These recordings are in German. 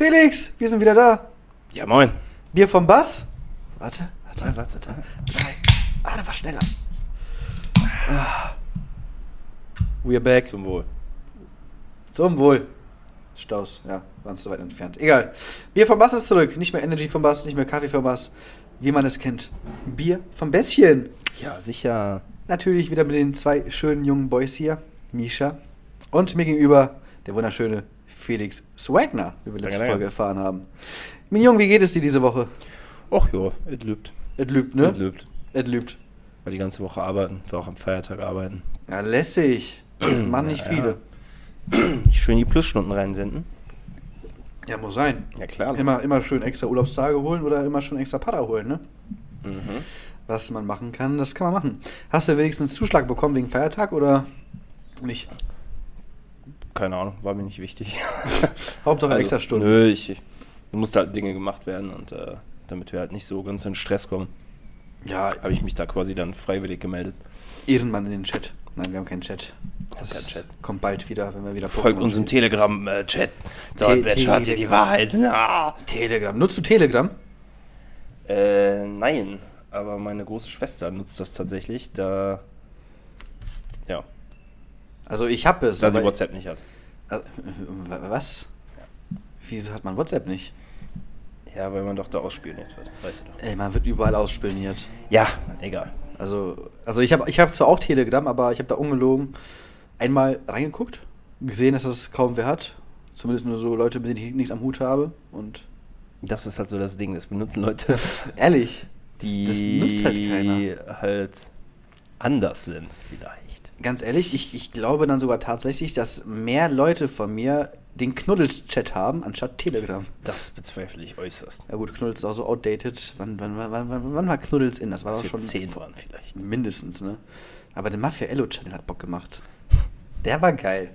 Felix, wir sind wieder da. Ja, moin. Bier vom Bass. Warte, warte, warte, warte. Drei. Ah, der war schneller. Ah. We're back. Zum Wohl. Zum Wohl. Staus, ja, waren zu weit entfernt. Egal. Bier vom Bass ist zurück. Nicht mehr Energy vom Bass, nicht mehr Kaffee vom Bass. Wie man es kennt. Bier vom Bässchen. Ja, sicher. Natürlich wieder mit den zwei schönen jungen Boys hier. Misha. Und mir gegenüber der wunderschöne Felix Swagner, wie wir letzte Danke, Folge danke. erfahren haben. Mein Junge, wie geht es dir diese Woche? Och jo, es lübt. Es lübt, ne? Es lübt. Es lübt. Weil die ganze Woche arbeiten, wir auch am Feiertag arbeiten. Ja, lässig. Das machen nicht Ja, ja. viele. Schön die Plusstunden reinsenden. Ja, muss sein. Ja, klar. Immer, immer schön extra Urlaubstage holen oder immer schon extra Pada holen, ne? Mhm. Was man machen kann, das kann man machen. Hast du wenigstens Zuschlag bekommen wegen Feiertag oder nicht? Keine Ahnung, war mir nicht wichtig. Hauptsache Also, extra Stunden. Nö, ich, ich musste halt Dinge gemacht werden und äh, damit wir halt nicht so ganz in Stress kommen, Ja, habe ich mich da quasi dann freiwillig gemeldet. Ehrenmann in den Chat. Nein, wir haben keinen Chat. Das keinen Chat. kommt bald wieder, wenn wir wieder Folgt Pokémon unserem. Telegram-Chat. Te- Dort erfahrt ihr die. Wahrheit. Telegram. Nutzt du Telegram? Äh, nein. Aber meine große Schwester nutzt das tatsächlich, da. Ja, Also ich habe es. da sie WhatsApp nicht hat. Äh, Was? Wieso hat man WhatsApp nicht? Ja, weil man doch da ausspioniert wird. Weißt du doch. Ey, man wird überall ausspioniert. Ja, egal. Also, also ich habe ich hab zwar auch Telegram, aber ich habe da ungelogen einmal reingeguckt, gesehen, dass das kaum wer hat. Zumindest nur so Leute, mit denen ich nichts am Hut habe. Und Das ist halt so das Ding. Das benutzen Leute, ehrlich, die das, das nutzt halt keiner. halt anders sind, vielleicht. Ganz ehrlich, ich, ich glaube dann sogar tatsächlich, dass mehr Leute von mir den Knuddels-Chat haben, anstatt Telegram. Das bezweifle ich äußerst. Ja gut, Knuddels ist auch so outdated. Wann, wann, wann, wann, wann war Knuddels in? Das war doch schon zehn waren vielleicht. mindestens, ne? Aber der Mafia Ello Channel hat Bock gemacht. Der war geil.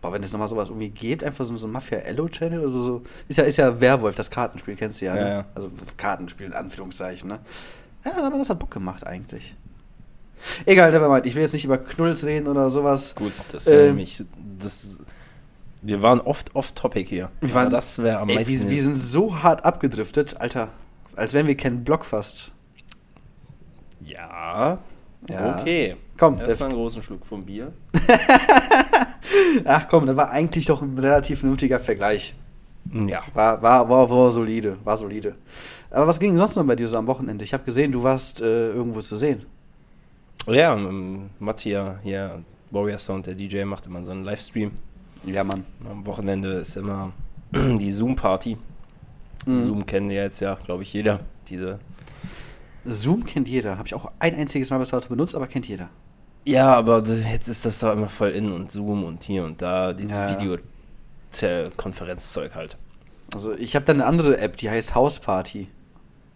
Boah, wenn es nochmal sowas irgendwie gibt, einfach so, so ein Mafia Ello Channel oder so, so. Ist ja, ist ja Werwolf, das Kartenspiel, kennst du ja, ne? Ja, ja. Also Kartenspiel in Anführungszeichen, ne? Ja, aber das hat Bock gemacht eigentlich. Egal, nevermind. Ich will jetzt nicht über Knuddels reden oder sowas. Gut, das wäre Ähm, nämlich. Das, wir waren oft off-topic hier. Wir waren- das wäre am Ey, meisten. wir, wir sind so hart abgedriftet, Alter. Als wären wir kennen Block fast. ja. Ja. Okay. Komm, Erstmal einen großen Schluck vom Bier. Ach komm, das war eigentlich doch ein relativ vernünftiger Vergleich. Ja. War, war, war, war solide, war solide. Aber was ging sonst noch bei dir so am Wochenende? Ich habe gesehen, du warst äh, irgendwo zu sehen. Ja, ähm, Mattia hier, Warrior Sound, der DJ, macht immer so einen Livestream. Ja, Mann. Am Wochenende ist immer die Zoom-Party. Mhm. Zoom kennen ja jetzt ja, glaube ich, jeder. Diese. Zoom kennt jeder. Habe ich auch ein einziges Mal bis heute benutzt, aber kennt jeder. Ja, aber jetzt ist das da immer voll in und Zoom und hier und da, diese Ja, ja. Videokonferenzzeug halt. Also ich habe dann eine andere App, die heißt House Party.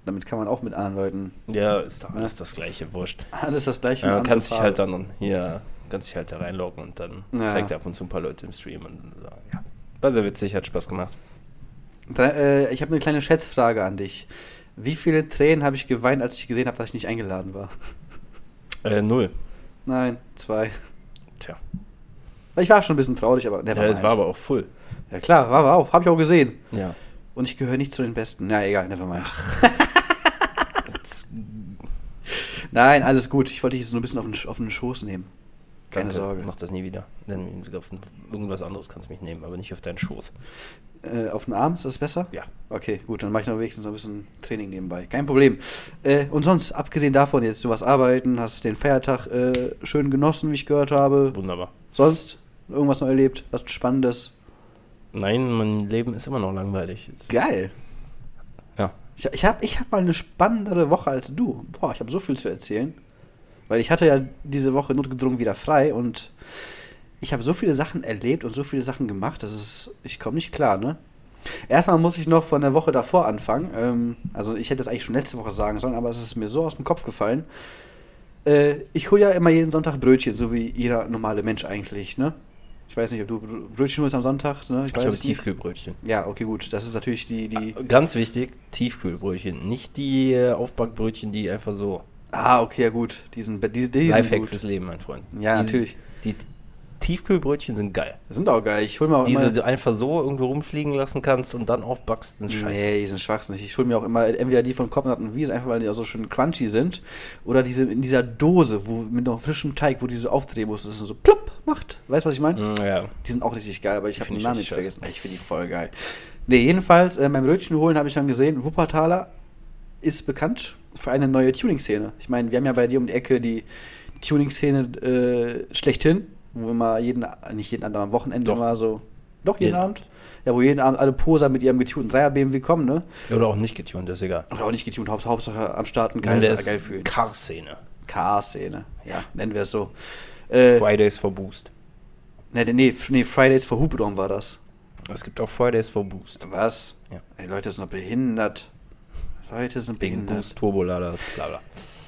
Damit kann man auch mit anderen Leuten. Ja, ist doch alles das gleiche, wurscht. Alles das gleiche. Ja, nur man andere kann sich Farbe. halt dann hier, kannst dich halt da reinloggen und dann Ja. zeigt er ab und zu ein paar Leute im Stream und ja. War sehr witzig, hat Spaß gemacht. Da, äh, ich habe eine kleine Schätzfrage an dich. Wie viele Tränen habe ich geweint, als ich gesehen habe, dass ich nicht eingeladen war? Äh, null. Nein, zwei. Tja. Ich war schon ein bisschen traurig, aber Ja, es war aber auch full. Ja klar, war, war auch. Habe ich auch gesehen. Ja. Und ich gehöre nicht zu den Besten. Na egal, never mind. Nein, alles gut. Ich wollte dich jetzt nur ein bisschen auf den, auf den Schoß nehmen. Keine Danke, Sorge. Mach das nie wieder. Denn auf irgendwas anderes kannst du mich nehmen, aber nicht auf deinen Schoß. Äh, auf den Arm, ist das besser? Ja. Okay, gut, dann mache ich noch wenigstens noch ein bisschen Training nebenbei. Kein Problem. Äh, und sonst, abgesehen davon jetzt, du warst arbeiten, hast den Feiertag äh, schön genossen, wie ich gehört habe. Wunderbar. Sonst irgendwas noch erlebt? Was Spannendes? Nein, mein Leben ist immer noch langweilig. Geil. Ich, ich habe ich hab mal eine spannendere Woche als du. Boah, ich habe so viel zu erzählen. Weil ich hatte ja diese Woche notgedrungen wieder frei und ich habe so viele Sachen erlebt und so viele Sachen gemacht, das ist, ich komme nicht klar, ne? Erstmal muss ich noch von der Woche davor anfangen. Ähm, also ich hätte das eigentlich schon letzte Woche sagen sollen, aber es ist mir so aus dem Kopf gefallen. Äh, ich hole ja immer jeden Sonntag Brötchen, so wie jeder normale Mensch eigentlich, ne? Ich weiß nicht, ob du Br- Brötchen holst am Sonntag, ne? Ich es nicht. Tiefkühlbrötchen. Ja, okay, gut. Das ist natürlich die, die. Ganz wichtig, Tiefkühlbrötchen. Nicht die äh, Aufbackbrötchen, die einfach so. Ah, okay, ja gut. Diesen, die, die sind Lifehack gut. fürs Leben, mein Freund. Ja, die, natürlich. Die Tiefkühlbrötchen sind geil. Sind auch geil. Ich hol mir auch Diese immer... du einfach so irgendwo rumfliegen lassen kannst und dann aufbackst, sind scheiße. Nee, die sind schwachsinnig. Ich hole mir auch immer entweder die von Koppenrad und Wies, einfach weil die auch so schön crunchy sind. Oder diese in dieser Dose, wo mit noch frischem Teig, wo die so aufdrehen musst, es so plopp macht. Weißt du, was ich meine? Mm, Ja. Die sind auch richtig geil, aber ich habe den Namen nicht vergessen. Ich finde die voll geil. Nee, jedenfalls, äh, beim Brötchen holen habe ich dann gesehen, Wuppertaler ist bekannt für eine neue Tuning-Szene. Ich meine, wir haben ja bei dir um die Ecke die Tuning-Szene äh, schlechthin, wo immer jeden, nicht jeden anderen, am Wochenende Doch. mal so, doch jeden, Jeden Abend, ja, wo jeden Abend alle Poser mit ihrem getunten 3er BMW kommen, ne? Oder auch nicht getunt, ist egal. Oder auch nicht getunt, Hauptsache, Hauptsache am Start und geil, geil fühlen. Car-Szene. Car-Szene, ja, nennen wir es so. Äh, Fridays for Boost. nee, nee, nee, Fridays for Hubraum war das. Es gibt auch Fridays for Boost. Was? Ja. Ey, Leute sind noch behindert. Leute sind Wegen behindert. Boost, Turbolader, bla bla.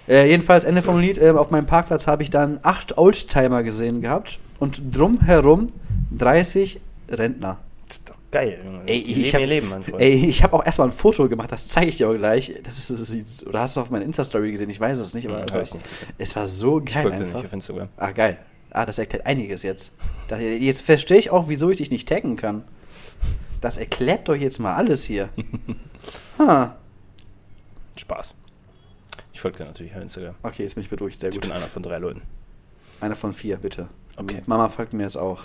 Äh, jedenfalls, Ende vom Lied, ähm, auf meinem Parkplatz habe ich dann acht Oldtimer gesehen gehabt und drumherum 30 Rentner. Das ist doch geil, Junge. Ey, Die ich leben hab, ihr Leben, mein Freund. ey, ich habe auch erstmal ein Foto gemacht, das zeige ich dir auch gleich. Das ist, das ist, oder hast du auf meiner Insta-Story gesehen? Ich weiß es nicht, aber hab ich nicht. es war so ich geil folge dir einfach. nicht auf Instagram. Ach, geil. Ah, das erklärt einiges jetzt. Das, jetzt verstehe ich auch, wieso ich dich nicht taggen kann. Das erklärt doch jetzt mal alles hier. Ha. Spaß. Ich folge dir natürlich auf Instagram. Okay, jetzt bin ich beruhigt. Sehr Ich gut. bin einer von drei Leuten. Einer von vier, bitte. Okay. Mama folgt mir jetzt auch.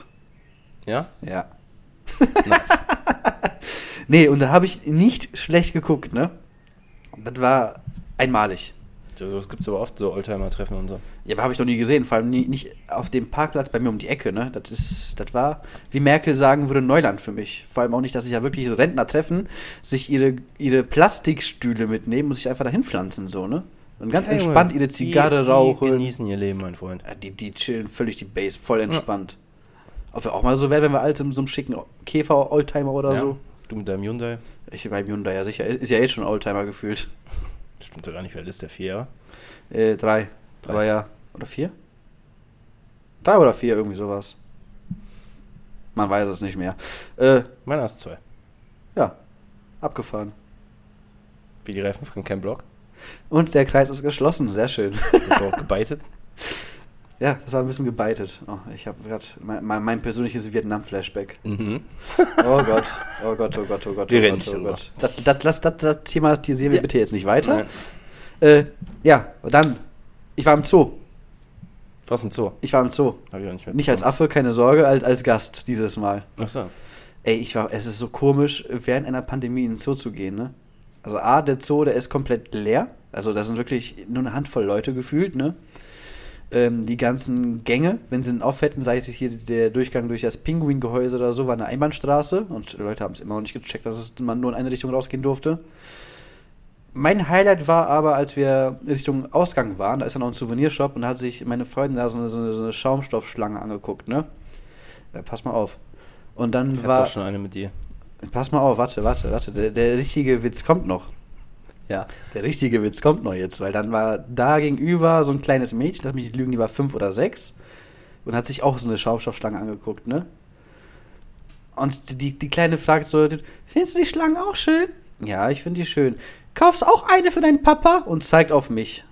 Ja? Ja. Nice. Nee, und da habe ich nicht schlecht geguckt, ne? Das war einmalig. Das gibt es aber oft, so Oldtimer-Treffen und so. Ja, aber habe ich noch nie gesehen, vor allem nie, nicht auf dem Parkplatz bei mir um die Ecke, ne? Das ist, das war, wie Merkel sagen würde, Neuland für mich. Vor allem auch nicht, dass sich ja wirklich so Rentner treffen, sich ihre, ihre Plastikstühle mitnehmen und sich einfach dahin pflanzen, so, ne? Und ganz Ja, entspannt ihre Zigarre die, Die rauchen. genießen ihr Leben, mein Freund. Ja, die, die chillen völlig die Base, voll entspannt. Ob wir auch mal so werden, wenn wir alt in so einem schicken Käfer-Oldtimer oder ja. so. Du mit deinem Hyundai. Ich beim Hyundai, ja sicher. Ist ja jetzt schon Oldtimer gefühlt. Stimmt ja gar nicht, wie alt ist der? Vier Jahre? Äh, drei. Drei. Aber ja. Oder vier? Drei oder vier, irgendwie sowas. Man weiß es nicht mehr. Äh, Meiner ist zwei. ja. Abgefahren. Wie die Reifen von Ken Block. Und der Kreis ist geschlossen. Sehr schön. Das war auch gebeitet. ja, das war ein bisschen gebeitet. Oh, ich habe gerade mein, mein, mein persönliches Vietnam-Flashback. Mhm. Oh Gott. Oh Gott, oh Gott, oh Gott. Wir oh reden Gott, nicht oh. Gott. Das, das, das, das, das thematisieren wir bitte jetzt nicht weiter. Äh, ja, dann. Ich war im Zoo. Was im Zoo? Ich war im Zoo. Hab ich auch nicht mehr. Nicht als Affe, keine Sorge, als, als Gast dieses Mal. Achso. Ey, ich war, es ist so komisch, während einer Pandemie in den Zoo zu gehen, ne? Also A, der Zoo, der ist komplett leer. Also da sind wirklich nur eine Handvoll Leute gefühlt, ne? Ähm, die ganzen Gänge, wenn sie ihn auf hätten, sei es hier der Durchgang durch das Pinguingehäuse oder so, war eine Einbahnstraße und Leute haben es immer noch nicht gecheckt, dass es man nur in eine Richtung rausgehen durfte. Mein Highlight war aber, als wir Richtung Ausgang waren, da ist ja noch ein Souvenirshop und da hat sich meine Freundin da so eine, so eine, so eine Schaumstoffschlange angeguckt, ne? Ja, pass mal auf. Und dann Ich war. auch schon eine mit dir. Pass mal auf, warte, warte, warte. Der, der richtige Witz kommt noch. Ja, der richtige Witz kommt noch jetzt, weil dann war da gegenüber so ein kleines Mädchen, lass mich nicht lügen, die war fünf oder sechs und hat sich auch so eine Schaumstoffschlange angeguckt, ne? Und die, die Kleine fragt so, findest du die Schlangen auch schön? Ja, ich finde die schön. Kaufst auch eine für deinen Papa? Und zeigt auf mich.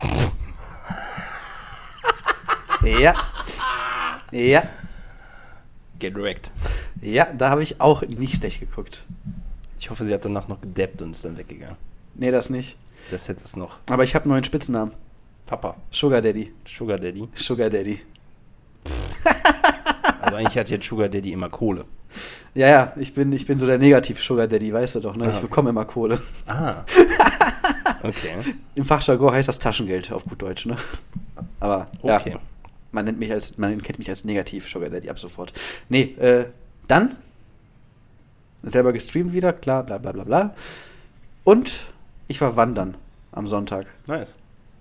ja. Ja. Get wrecked. Ja, da habe ich auch nicht schlecht geguckt. Ich hoffe, sie hat danach noch gedappt und ist dann weggegangen. Nee, das nicht. Das hätte es noch. Aber ich habe einen neuen Spitznamen. Papa. Sugar Daddy. Sugar Daddy. Sugar Daddy. Also eigentlich hat jetzt Sugar Daddy immer Kohle. Ja, ja, ich bin, ich bin so der Negativ-Sugar Daddy, weißt du doch, ne? Ich Ah. bekomme immer Kohle. Ah. Okay. Im Fachjargon heißt das Taschengeld auf gut Deutsch, ne? Aber ja, Okay. Man nennt mich als, man kennt mich als Negativ-Sugar Daddy ab sofort. Nee, äh, dann selber gestreamt wieder, klar, bla bla bla bla. Und ich war wandern am Sonntag. Nice.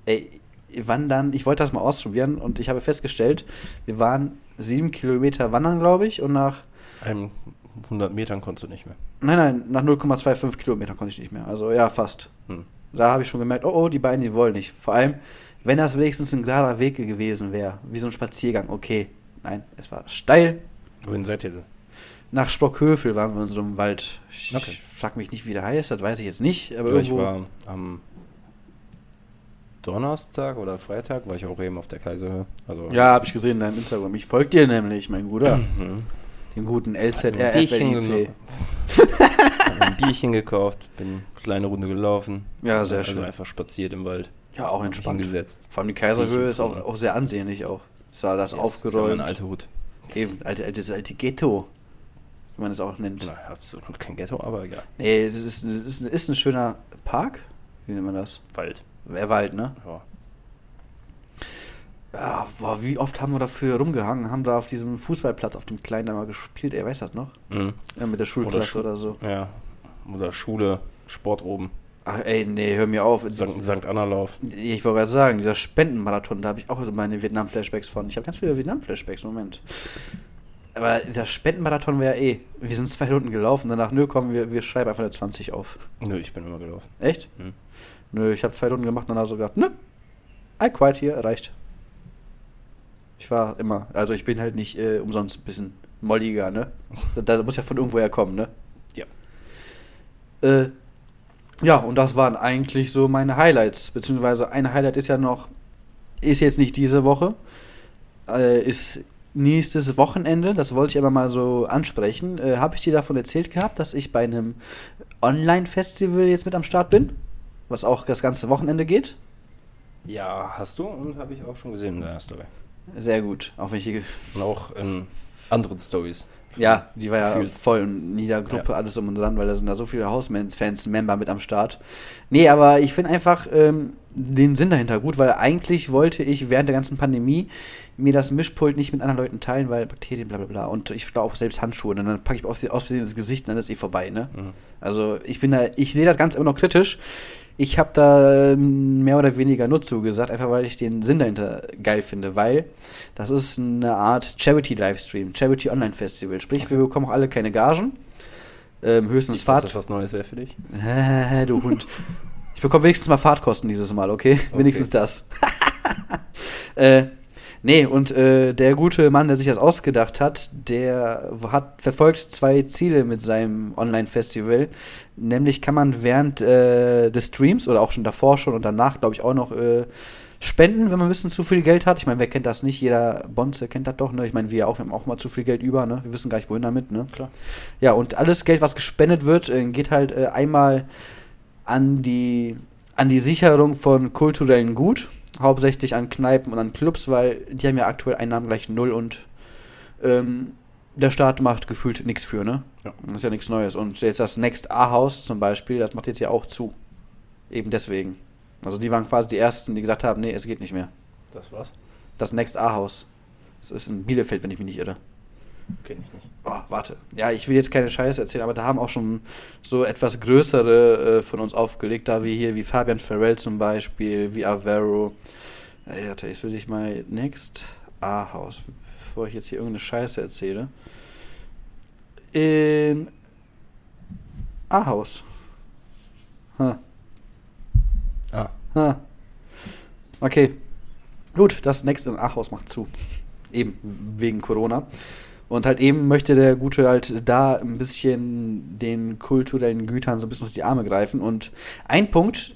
Ey, wandern, ich wollte das mal ausprobieren und ich habe festgestellt, wir waren sieben Kilometer wandern, glaube ich, und nach, Einem 100 Metern konntest du nicht mehr. nein, nein, nach 0,25 Kilometern konnte ich nicht mehr. Also ja, fast. Hm. Da habe ich schon gemerkt, oh, oh, die beiden, die wollen nicht. Vor allem, wenn das wenigstens ein gerader Weg gewesen wäre, wie so ein Spaziergang, okay. Nein, es war steil. Wohin seid ihr denn? Nach Sprockhövel waren wir in so einem Wald. Ich Okay. frag mich nicht, wie der heißt, das weiß ich jetzt nicht. Aber Ja, ich irgendwo, war am Donnerstag oder Freitag war ich auch eben auf der Kaiserhöhe. Also Ja, habe ich gesehen in deinem Instagram. Ich folge dir nämlich, mein Bruder. Mhm. Den guten Ein Bierchen, ein Bierchen gekauft, bin eine kleine Runde gelaufen. Ja, sehr also schön. einfach spaziert im Wald. Ja, auch entspannt. hingesetzt. Vor allem die Kaiserhöhe ist auch, auch sehr ansehnlich auch. Ist da das Yes, aufgeräumt. Ist ja mein alter Hut. Eben, alte, alte, das alte Ghetto, wie man es auch nennt. Na, absolut kein Ghetto, aber egal. Nee, es ist, es ist, ist ein schöner Park. Wie nennt man das? Wald. Äh, Wald, ne? Ja. Ja, boah, wie oft haben wir dafür rumgehangen, haben da auf diesem Fußballplatz auf dem Kleinen da mal gespielt, ey, weiß das noch? Mhm. Ja, mit der Schulklasse Schu- oder, so. Ja. Oder Schule, Sport oben. Ach, ey, nee, hör mir auf. St. St. Anna-Lauf. Ich wollte gerade sagen, dieser Spendenmarathon, da habe ich auch meine Vietnam-Flashbacks von. Ich habe ganz viele Vietnam-Flashbacks, Moment. Aber dieser Spendenmarathon wäre eh. Wir sind zwei Runden gelaufen, danach, nö, komm, wir, wir schreiben einfach eine 20 auf. Nö, ich bin immer gelaufen. Echt? Mhm. Nö, ich habe zwei Runden gemacht und danach so gedacht, nö, I quiet hier, reicht. Ich war immer, also ich bin halt nicht äh, umsonst ein bisschen molliger, ne? Da, da muss ja von irgendwoher kommen, ne? Ja. Äh, ja, und das waren eigentlich so meine Highlights. Beziehungsweise ein Highlight ist ja noch, ist jetzt nicht diese Woche, äh, ist nächstes Wochenende. Das wollte ich aber mal so ansprechen. Äh, Habe ich dir davon erzählt gehabt, dass ich bei einem Online-Festival jetzt mit am Start bin? Was auch das ganze Wochenende geht? Ja, hast du und habe ich auch schon gesehen in deiner Story. Sehr gut. Auch wenn ich hier Und auch in anderen Stories. Ja, die war ja Gefühlt. voll in jeder Gruppe, Ja. alles um und dran, weil da sind da so viele Hausfans, Member mit am Start. Nee, aber ich finde einfach ähm, den Sinn dahinter gut, weil eigentlich wollte ich während der ganzen Pandemie mir das Mischpult nicht mit anderen Leuten teilen, weil Bakterien, bla bla bla. Und ich glaube auch selbst Handschuhe. Und dann packe ich aus, aus ins Gesicht und dann ist eh vorbei, ne? Mhm. Also ich bin da, ich sehe das Ganze immer noch kritisch. Ich habe da ähm, mehr oder weniger nur zugesagt, einfach weil ich den Sinn dahinter geil finde, weil das ist eine Art Charity-Livestream, Charity-Online-Festival. Sprich, wir bekommen auch alle keine Gagen. Ähm, höchstens dass Fahrt. das was Neues wäre für dich. Du Hund. Ich bekomme wenigstens mal Fahrtkosten dieses Mal, okay? Wenigstens das. äh, nee, und äh, der gute Mann, der sich das ausgedacht hat, der hat verfolgt zwei Ziele mit seinem Online-Festival. Nämlich kann man während äh, des Streams oder auch schon davor schon und danach, glaube ich, auch noch äh, spenden, wenn man ein bisschen zu viel Geld hat. Ich meine, wer kennt das nicht? Jeder Bonze kennt das doch, ne? Ich meine, wir auch, wir haben auch mal zu viel Geld über, ne? Wir wissen gar nicht, wohin damit, ne? Klar. Ja, und alles Geld, was gespendet wird, äh, geht halt äh, einmal an die, an die Sicherung von kulturellen Gut, hauptsächlich an Kneipen und an Clubs, weil die haben ja aktuell Einnahmen gleich null und ähm, der Staat macht gefühlt nichts für, ne? Ja. Das ist ja nichts Neues. Und jetzt das Next A-Haus zum Beispiel, das macht jetzt ja auch zu. Eben deswegen. Also die waren quasi die Ersten, die gesagt haben, nee, es geht nicht mehr. Das war's. Das Next A-Haus. Das ist in Bielefeld, wenn ich mich nicht irre. Kenn ich nicht. Oh, warte. Ja, ich will jetzt keine Scheiße erzählen, aber da haben auch schon so etwas größere äh, von uns aufgelegt, da wie hier, wie Fabian Farrell zum Beispiel, wie Avero. Ey, warte, jetzt will ich mal Next A-Haus, bevor ich jetzt hier irgendeine Scheiße erzähle. In A-Haus. Ha, Ah, ha. Okay. Gut, das Next in Ahaus macht zu. Eben wegen Corona. Und halt eben möchte der Gute halt da ein bisschen den kulturellen Gütern so ein bisschen aus die Arme greifen. Und ein Punkt,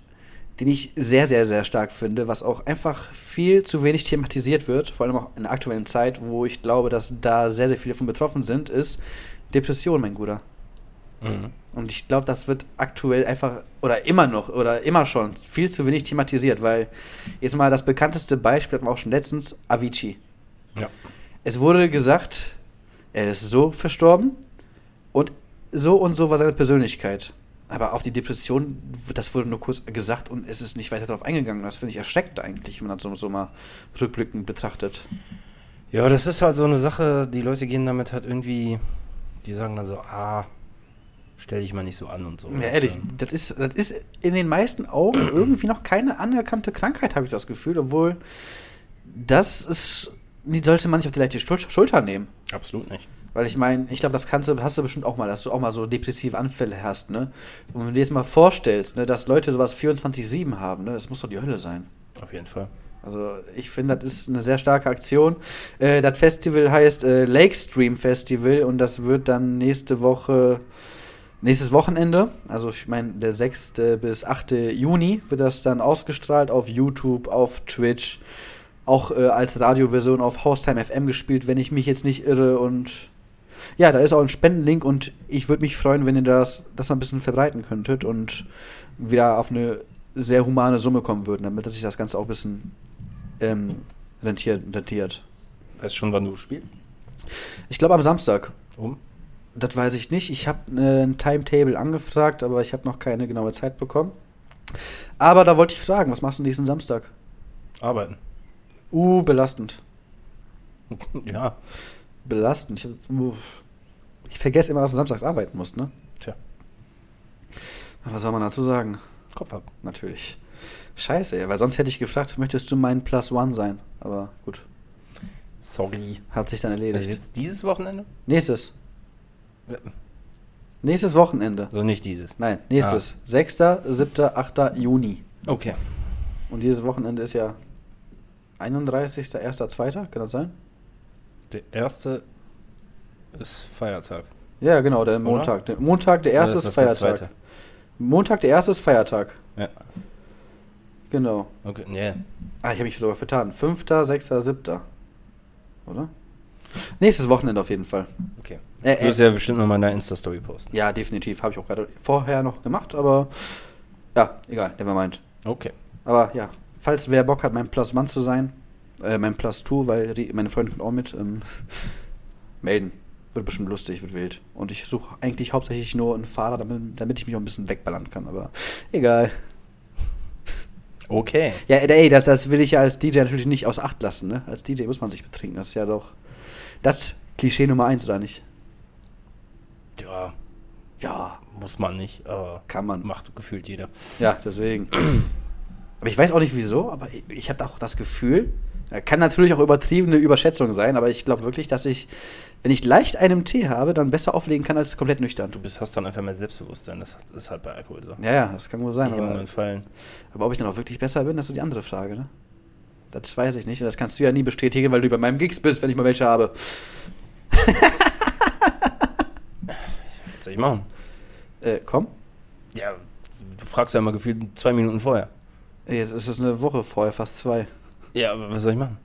den ich sehr, sehr, sehr stark finde, was auch einfach viel zu wenig thematisiert wird, vor allem auch in der aktuellen Zeit, wo ich glaube, dass da sehr, sehr viele von betroffen sind, ist Depression, mein Guter. mhm. Und ich glaube, das wird aktuell einfach oder immer noch oder immer schon viel zu wenig thematisiert, weil jetzt mal das bekannteste Beispiel hatten wir auch schon letztens, Avicii. ja. Es wurde gesagt, er ist so verstorben und so und so war seine Persönlichkeit. Aber auf die Depression, das wurde nur kurz gesagt und es ist nicht weiter darauf eingegangen. Das finde ich erschreckend eigentlich, wenn man das so, mal rückblickend betrachtet. Ja, das ist halt so eine Sache, die Leute gehen damit halt irgendwie, die sagen dann so, ah, stell dich mal nicht so an und so. Ja, ehrlich, das ist, das ist in den meisten Augen irgendwie noch keine anerkannte Krankheit, habe ich das Gefühl, obwohl das ist, die sollte man nicht auf die leichte Schul- Schulter nehmen. Absolut nicht. Weil ich meine, ich glaube, das kannst du, hast du bestimmt auch mal, dass du auch mal so depressive Anfälle hast, ne? Und wenn du dir jetzt mal vorstellst, ne, dass Leute sowas 24-7 haben, ne, das muss doch die Hölle sein. Auf jeden Fall. Also ich finde, das ist eine sehr starke Aktion. Äh, das Festival heißt äh, Lake Stream Festival und das wird dann nächste Woche Nächstes Wochenende, also ich meine, der 6. bis 8. Juni wird das dann ausgestrahlt auf YouTube, auf Twitch, auch äh, als Radioversion auf Haustime FM gespielt, wenn ich mich jetzt nicht irre. Und ja, da ist auch ein Spendenlink und ich würde mich freuen, wenn ihr das, das mal ein bisschen verbreiten könntet und wieder auf eine sehr humane Summe kommen würden, damit sich das Ganze auch ein bisschen ähm, rentiert, rentiert. Weißt du schon, wann du spielst? Ich glaube am Samstag. Um? Das weiß ich nicht. Ich habe äh, ein Timetable angefragt, aber ich habe noch keine genaue Zeit bekommen. Aber da wollte ich fragen, was machst du nächsten Samstag? Arbeiten. Uh, belastend. ja. Belastend. Ich, ich vergesse immer, dass du samstags arbeiten musst, ne? Tja, Was soll man dazu sagen? Kopf ab. Natürlich. Scheiße, ja, weil sonst hätte ich gefragt, möchtest du mein Plus One sein? Aber gut, Sorry. hat sich dann Also erledigt. jetzt dieses Wochenende? Nächstes. Ja. Nächstes Wochenende. So nicht dieses. Nein, nächstes. 6., 7., 8. Juni. Okay. Und dieses Wochenende ist ja 31., 1., 2., kann das sein? Der erste ist Feiertag. Ja, genau, der? Montag. Der Montag, der erste ist, der Feiertag. zweite? Montag, der erste ist Feiertag. Ja. Genau. Okay, nee. Ah, ich habe mich sogar vertan. 5., 6., 7. Oder? Nächstes Wochenende auf jeden Fall. Okay. Äh, Du wirst äh, ja bestimmt noch mal in der Insta-Story posten. ja, definitiv. Habe ich auch gerade vorher noch gemacht, aber ja, egal, nevermind. Okay. Aber ja, falls wer Bock hat, mein Plus One zu sein, äh, mein Plus Two, weil die, meine Freundin kommt auch mit, ähm, melden. Wird bestimmt lustig, wird wild. Und ich suche eigentlich hauptsächlich nur einen Fahrer, damit, damit ich mich auch ein bisschen wegballern kann, aber egal. Okay. Ja, ey, das, das will ich ja als DJ natürlich nicht aus Acht lassen, ne? Als DJ muss man sich betrinken. Das ist ja doch das Klischee Nummer eins, oder nicht? Ja, Ja, muss man nicht, aber kann man. macht gefühlt jeder. Ja, deswegen. Aber ich weiß auch nicht wieso, aber ich, ich habe auch das Gefühl, äh, kann natürlich auch übertriebene Überschätzung sein, aber ich glaube wirklich, dass ich, wenn ich leicht einen Tee habe, dann besser auflegen kann als komplett nüchtern. Du bist, hast dann einfach mehr Selbstbewusstsein. Das ist halt bei Alkohol so. Ja, ja, das kann wohl sein, Die aber, fallen. aber ob ich dann auch wirklich besser bin, das ist so die andere Frage, ne? Das weiß ich nicht und das kannst du ja nie bestätigen, weil du bei meinem Gigs bist, wenn ich mal welche habe. Was soll ich machen? Äh, komm. Ja, du fragst ja immer gefühlt zwei Minuten vorher. Jetzt ist es eine Woche vorher, fast zwei. Ja, aber was soll ich machen?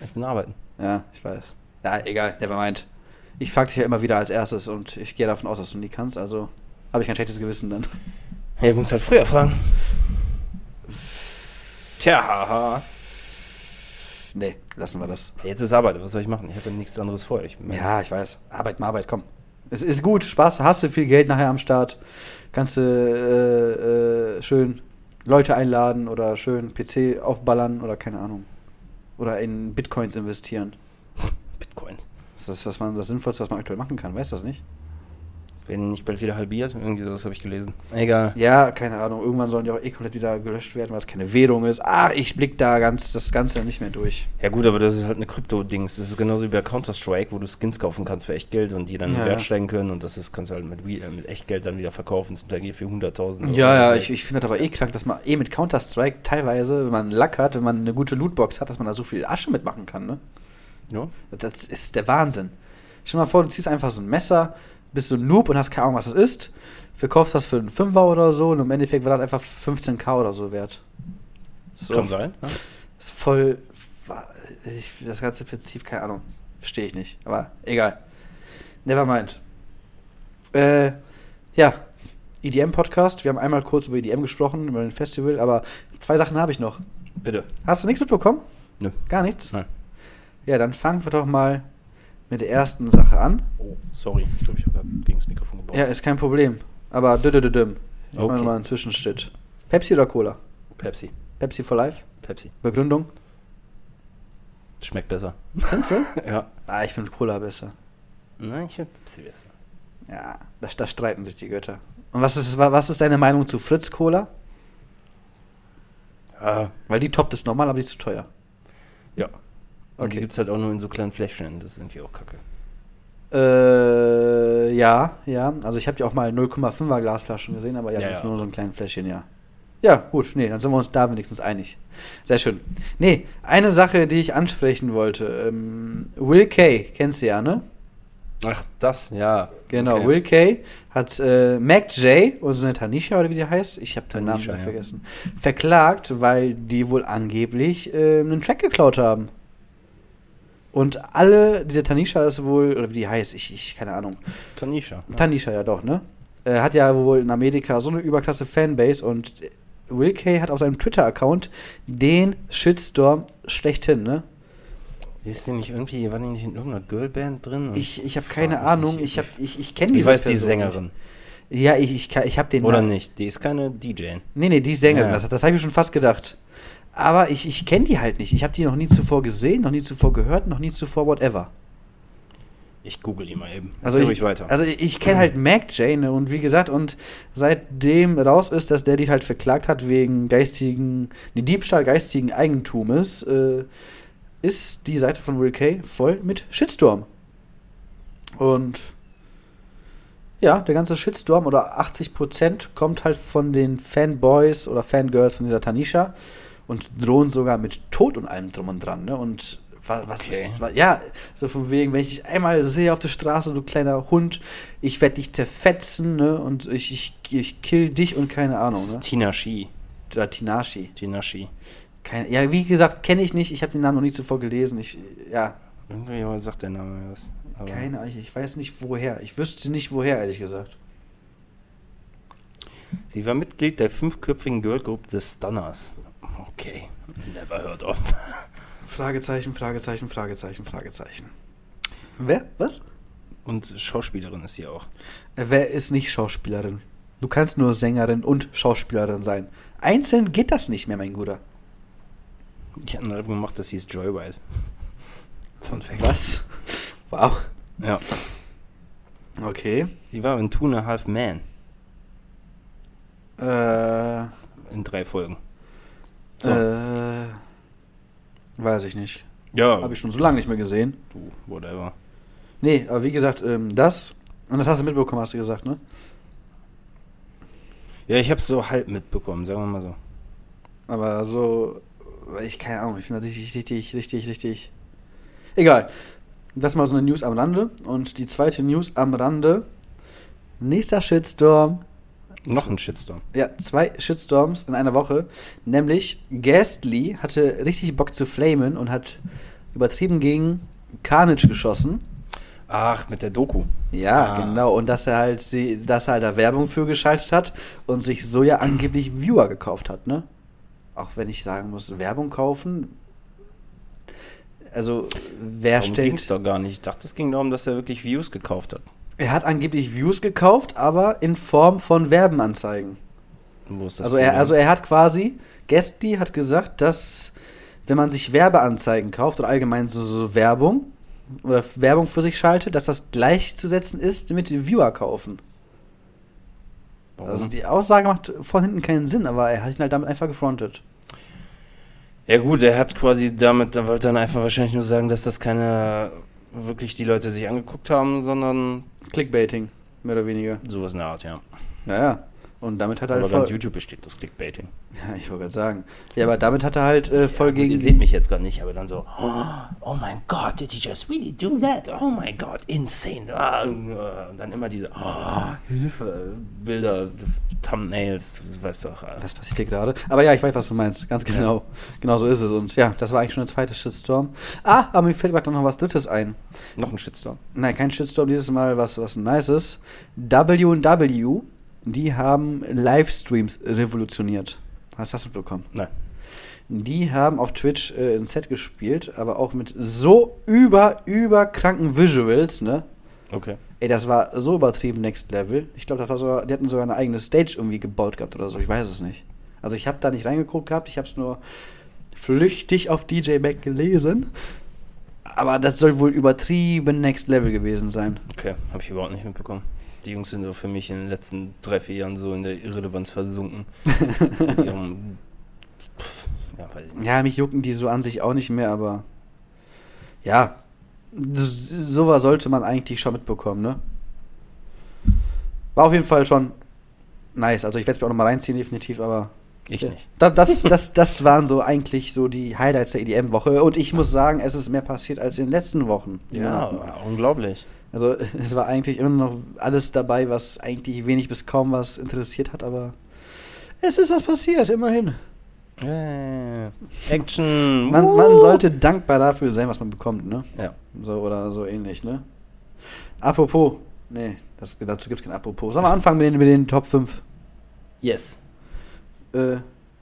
Ich bin arbeiten. Ja, ich weiß. Ja, egal, nevermind. Ich frag dich ja immer wieder als erstes und ich gehe davon aus, dass du nie kannst, also habe ich kein schlechtes Gewissen dann. Ja, du musst halt früher fragen. Tja, haha. Nee, lassen wir das. Jetzt ist Arbeit, was soll ich machen? Ich habe ja nichts anderes vor. Ich, Ja, ich weiß. Arbeit mal Arbeit, komm. Es ist gut, Spaß, hast du viel Geld nachher am Start. Kannst du äh, äh, schön Leute einladen oder schön PC aufballern oder keine Ahnung. Oder in Bitcoins investieren. Bitcoins. Das ist das, was man, das Sinnvollste, was man aktuell machen kann, weißt du das nicht? Werden nicht bald wieder halbiert? Irgendwie das habe ich gelesen. Egal. Ja, keine Ahnung. Irgendwann sollen die auch eh komplett wieder gelöscht werden, weil es keine Währung ist. Ah, ich blick da ganz das Ganze nicht mehr durch. Ja gut, aber das ist halt eine Krypto-Dings. Das ist genauso wie bei Counter-Strike, wo du Skins kaufen kannst für Echtgeld und die dann Ja, Wert steigen können und das ist, kannst du halt mit, äh, mit Echtgeld dann wieder verkaufen, zum Teil für 100.000. Euro. Ja, ja, ich, ich finde das aber eh krank, dass man eh mit Counter-Strike teilweise, wenn man Lack hat, wenn man eine gute Lootbox hat, dass man da so viel Asche mitmachen kann, ne? Ja. Das ist der Wahnsinn. Stell dir mal vor, du ziehst einfach so ein Messer, bist so ein Noob und hast keine Ahnung, was das ist, verkaufst das für einen Fünfer oder so und im Endeffekt war das einfach 15k oder so wert. So. Kann sein. Ja. Ist voll. Ich, das ganze Prinzip, keine Ahnung. Verstehe ich nicht. Aber egal. Nevermind. Äh, ja. EDM-Podcast. Wir haben einmal kurz über EDM gesprochen, über den Festival, aber zwei Sachen habe ich noch. Bitte. Hast du nichts mitbekommen? Nö. Gar nichts? Nein. Ja, dann fangen wir doch mal mit der ersten Sache an. Oh, sorry. Ich glaube, ich habe gerade gegen das Mikrofon gebaut. Ja, ist kein Problem. Aber düm. Ich Okay. mache mal einen Zwischenschritt. Pepsi oder Cola? Pepsi. Pepsi for Life? Pepsi. Begründung? Schmeckt besser. Kennst du? ja. ah, ich finde Cola besser. Nein, ich finde Pepsi besser. Ja, da, da streiten sich die Götter. Und was ist, wa- was ist deine Meinung zu Fritz Cola? Ja. Weil die toppt ist normal, aber die ist zu teuer. Ja. Und Okay. die gibt es halt auch nur in so kleinen Fläschchen. Das ist irgendwie auch kacke. Äh, ja, ja. Also ich habe ja auch mal 0,5er Glasflaschen gesehen, aber ja, Ja, das ist ja. nur so ein kleines Fläschchen, ja. Ja, gut, nee, dann sind wir uns da wenigstens einig. Sehr schön. Nee, eine Sache, die ich ansprechen wollte. Ähm, Will Kay, kennst du ja, ne? Ach, das, ja. Genau, Okay. Will Kay hat äh, Mac J, und so eine Tanisha oder wie die heißt, ich habe den Namen ja. vergessen, verklagt, weil die wohl angeblich äh, einen Track geklaut haben. Und alle, diese Tanisha ist wohl, oder wie die heißt, ich, ich keine Ahnung. Tanisha. Ja. Tanisha ja doch, ne? Äh, hat ja wohl in Amerika so eine überklasse Fanbase und Will Kay hat auf seinem Twitter-Account den Shitstorm schlechthin, ne? Ist die nicht irgendwie, war die nicht in irgendeiner Girlband drin? Ich, ich habe keine Ahnung, ich, hab, ich, ich kenne Ich weiß die Sängerin. Ja, ich, ich, ich habe den Oder Na- nicht? Die ist keine DJ. Nee, nee, die Sängerin, Ja. das, das habe ich mir schon fast gedacht. Aber ich, ich kenne die halt nicht. Ich habe die noch nie zuvor gesehen, noch nie zuvor gehört, noch nie zuvor whatever. Ich google die mal eben. Also ich, weiter. also ich kenne halt Mac Jane und wie gesagt, und seitdem raus ist, dass der die halt verklagt hat wegen geistigen, nee, Diebstahl geistigen Eigentumes, äh, ist die Seite von Will Kay voll mit Shitstorm. Und ja, der ganze Shitstorm oder 80% kommt halt von den Fanboys oder Fangirls von dieser Tanisha und drohen sogar mit Tod und allem drum und dran. Ne? Und wa- was Okay. ist, wa- ja, so von wegen, wenn ich dich einmal sehe auf der Straße, du kleiner Hund, ich werde dich zerfetzen ne? und ich, ich, ich kill dich und keine Ahnung. das ist Ne? Tina Shi. Oder Tinashi. Tina Shi. Keine, ja, wie gesagt, kenne ich nicht, ich habe den Namen noch nie zuvor gelesen. Ich, ja, Irgendwie sagt der Name was. Aber keine Ahnung, ich weiß nicht woher. Ich wüsste nicht woher, ehrlich gesagt. Sie war Mitglied der fünfköpfigen Girlgroup des Stunners. Okay. Never heard of. Fragezeichen, Fragezeichen, Fragezeichen, Fragezeichen. Wer? Was? Und Schauspielerin ist sie auch. Äh, Wer ist nicht Schauspielerin? Du kannst nur Sängerin und Schauspielerin sein. Einzeln geht das nicht mehr, mein Guter. Die hat ein Album gemacht, das hieß Joyride. Fun Fact. Was? Wow. Ja. Okay. Sie war in Two and a Half Man Äh, in drei Folgen. So. äh, weiß ich nicht. ja, Habe ich schon so lange nicht mehr gesehen. du, whatever. Nee, aber wie gesagt, ähm, das, und das hast du mitbekommen, hast du gesagt, ne? Ja, ich habe so halb mitbekommen, sagen wir mal so. Aber so, ich keine Ahnung, ich finde das richtig, richtig, richtig, richtig. Egal. Das mal so eine News am Rande. Und die zweite News am Rande. Nächster Shitstorm. Noch ein Shitstorm. Ja, zwei Shitstorms in einer Woche. Nämlich Ghastly hatte richtig Bock zu flamen und hat übertrieben gegen Carnage geschossen. Ach, mit der Doku. Ja, Ah. genau. Und dass er halt sie, dass er halt da Werbung für geschaltet hat und sich so ja angeblich Viewer gekauft hat, ne? Auch wenn ich sagen muss, Werbung kaufen. Also, wer Darum stellt. doch gar nicht. Ich dachte, es ging darum, dass er wirklich Views gekauft hat. Er hat angeblich Views gekauft, aber in Form von Werbenanzeigen. Wo ist das Also er, also er hat quasi, Gastly hat gesagt, dass wenn man sich Werbeanzeigen kauft oder allgemein so, so Werbung oder Werbung für sich schaltet, dass das gleichzusetzen ist mit Viewer kaufen. Warum? Also die Aussage macht von hinten keinen Sinn, aber er hat ihn halt damit einfach gefrontet. Ja gut, er hat quasi damit, er wollte dann einfach wahrscheinlich nur sagen, dass das keine wirklich die Leute sich angeguckt haben, sondern Clickbaiting, mehr oder weniger. sowas in der Art, ja. Ja, ja. Und damit hat er Aber halt ganz voll, YouTube besteht das Clickbaiting. Ja, ich wollte gerade sagen. Ja, aber damit hat er halt äh, voll gegen. Ihr seht mich jetzt gerade nicht, aber dann so, oh mein Gott, did he just really do that? Oh mein Gott, insane. Ah, Und dann immer diese oh, Hilfe, Bilder, Thumbnails, du weißt doch. äh, Was passiert hier gerade? Aber ja, ich weiß, was du meinst. Ganz genau. Genau so ist es. Und ja, das war eigentlich schon der zweite Shitstorm. Ah, aber mir fällt gerade noch was Drittes ein. Noch ein Shitstorm. Nein, kein Shitstorm, dieses Mal was, was Nices. W&W, die haben Livestreams revolutioniert. Hast du das mitbekommen? Nein. Die haben auf Twitch äh, ein Set gespielt, aber auch mit so über, überkranken Visuals, ne? Okay. Ey, das war so übertrieben Next Level. Ich glaube, das war sogar, die hatten sogar eine eigene Stage irgendwie gebaut gehabt oder so. Ich weiß es nicht. Also ich habe da nicht reingeguckt gehabt. Ich habe es nur flüchtig auf DJ Mac gelesen. Aber das soll wohl übertrieben Next Level gewesen sein. Okay, habe ich überhaupt nicht mitbekommen. Die Jungs sind so für mich in den letzten drei, vier Jahren so in der Irrelevanz versunken. Ihrem, pff, ja. Ja, mich jucken die so an sich auch nicht mehr, aber ja, sowas sollte man eigentlich schon mitbekommen, ne? War auf jeden Fall schon nice. Also ich werde es mir auch nochmal reinziehen, definitiv, aber Ich Ja. nicht. Da, das, das, das waren so eigentlich so die Highlights der EDM-Woche. Und ich muss sagen, es ist mehr passiert als in den letzten Wochen. Ja, unglaublich. Also es war eigentlich immer noch alles dabei, was eigentlich wenig bis kaum was interessiert hat, aber es ist was passiert, immerhin. Äh, Action. Man, man sollte dankbar dafür sein, was man bekommt, ne? Ja. So oder so ähnlich, ne? Apropos, nee, das, dazu gibt es kein Apropos. Sollen wir anfangen mit den, mit den Top 5? Yes. Äh,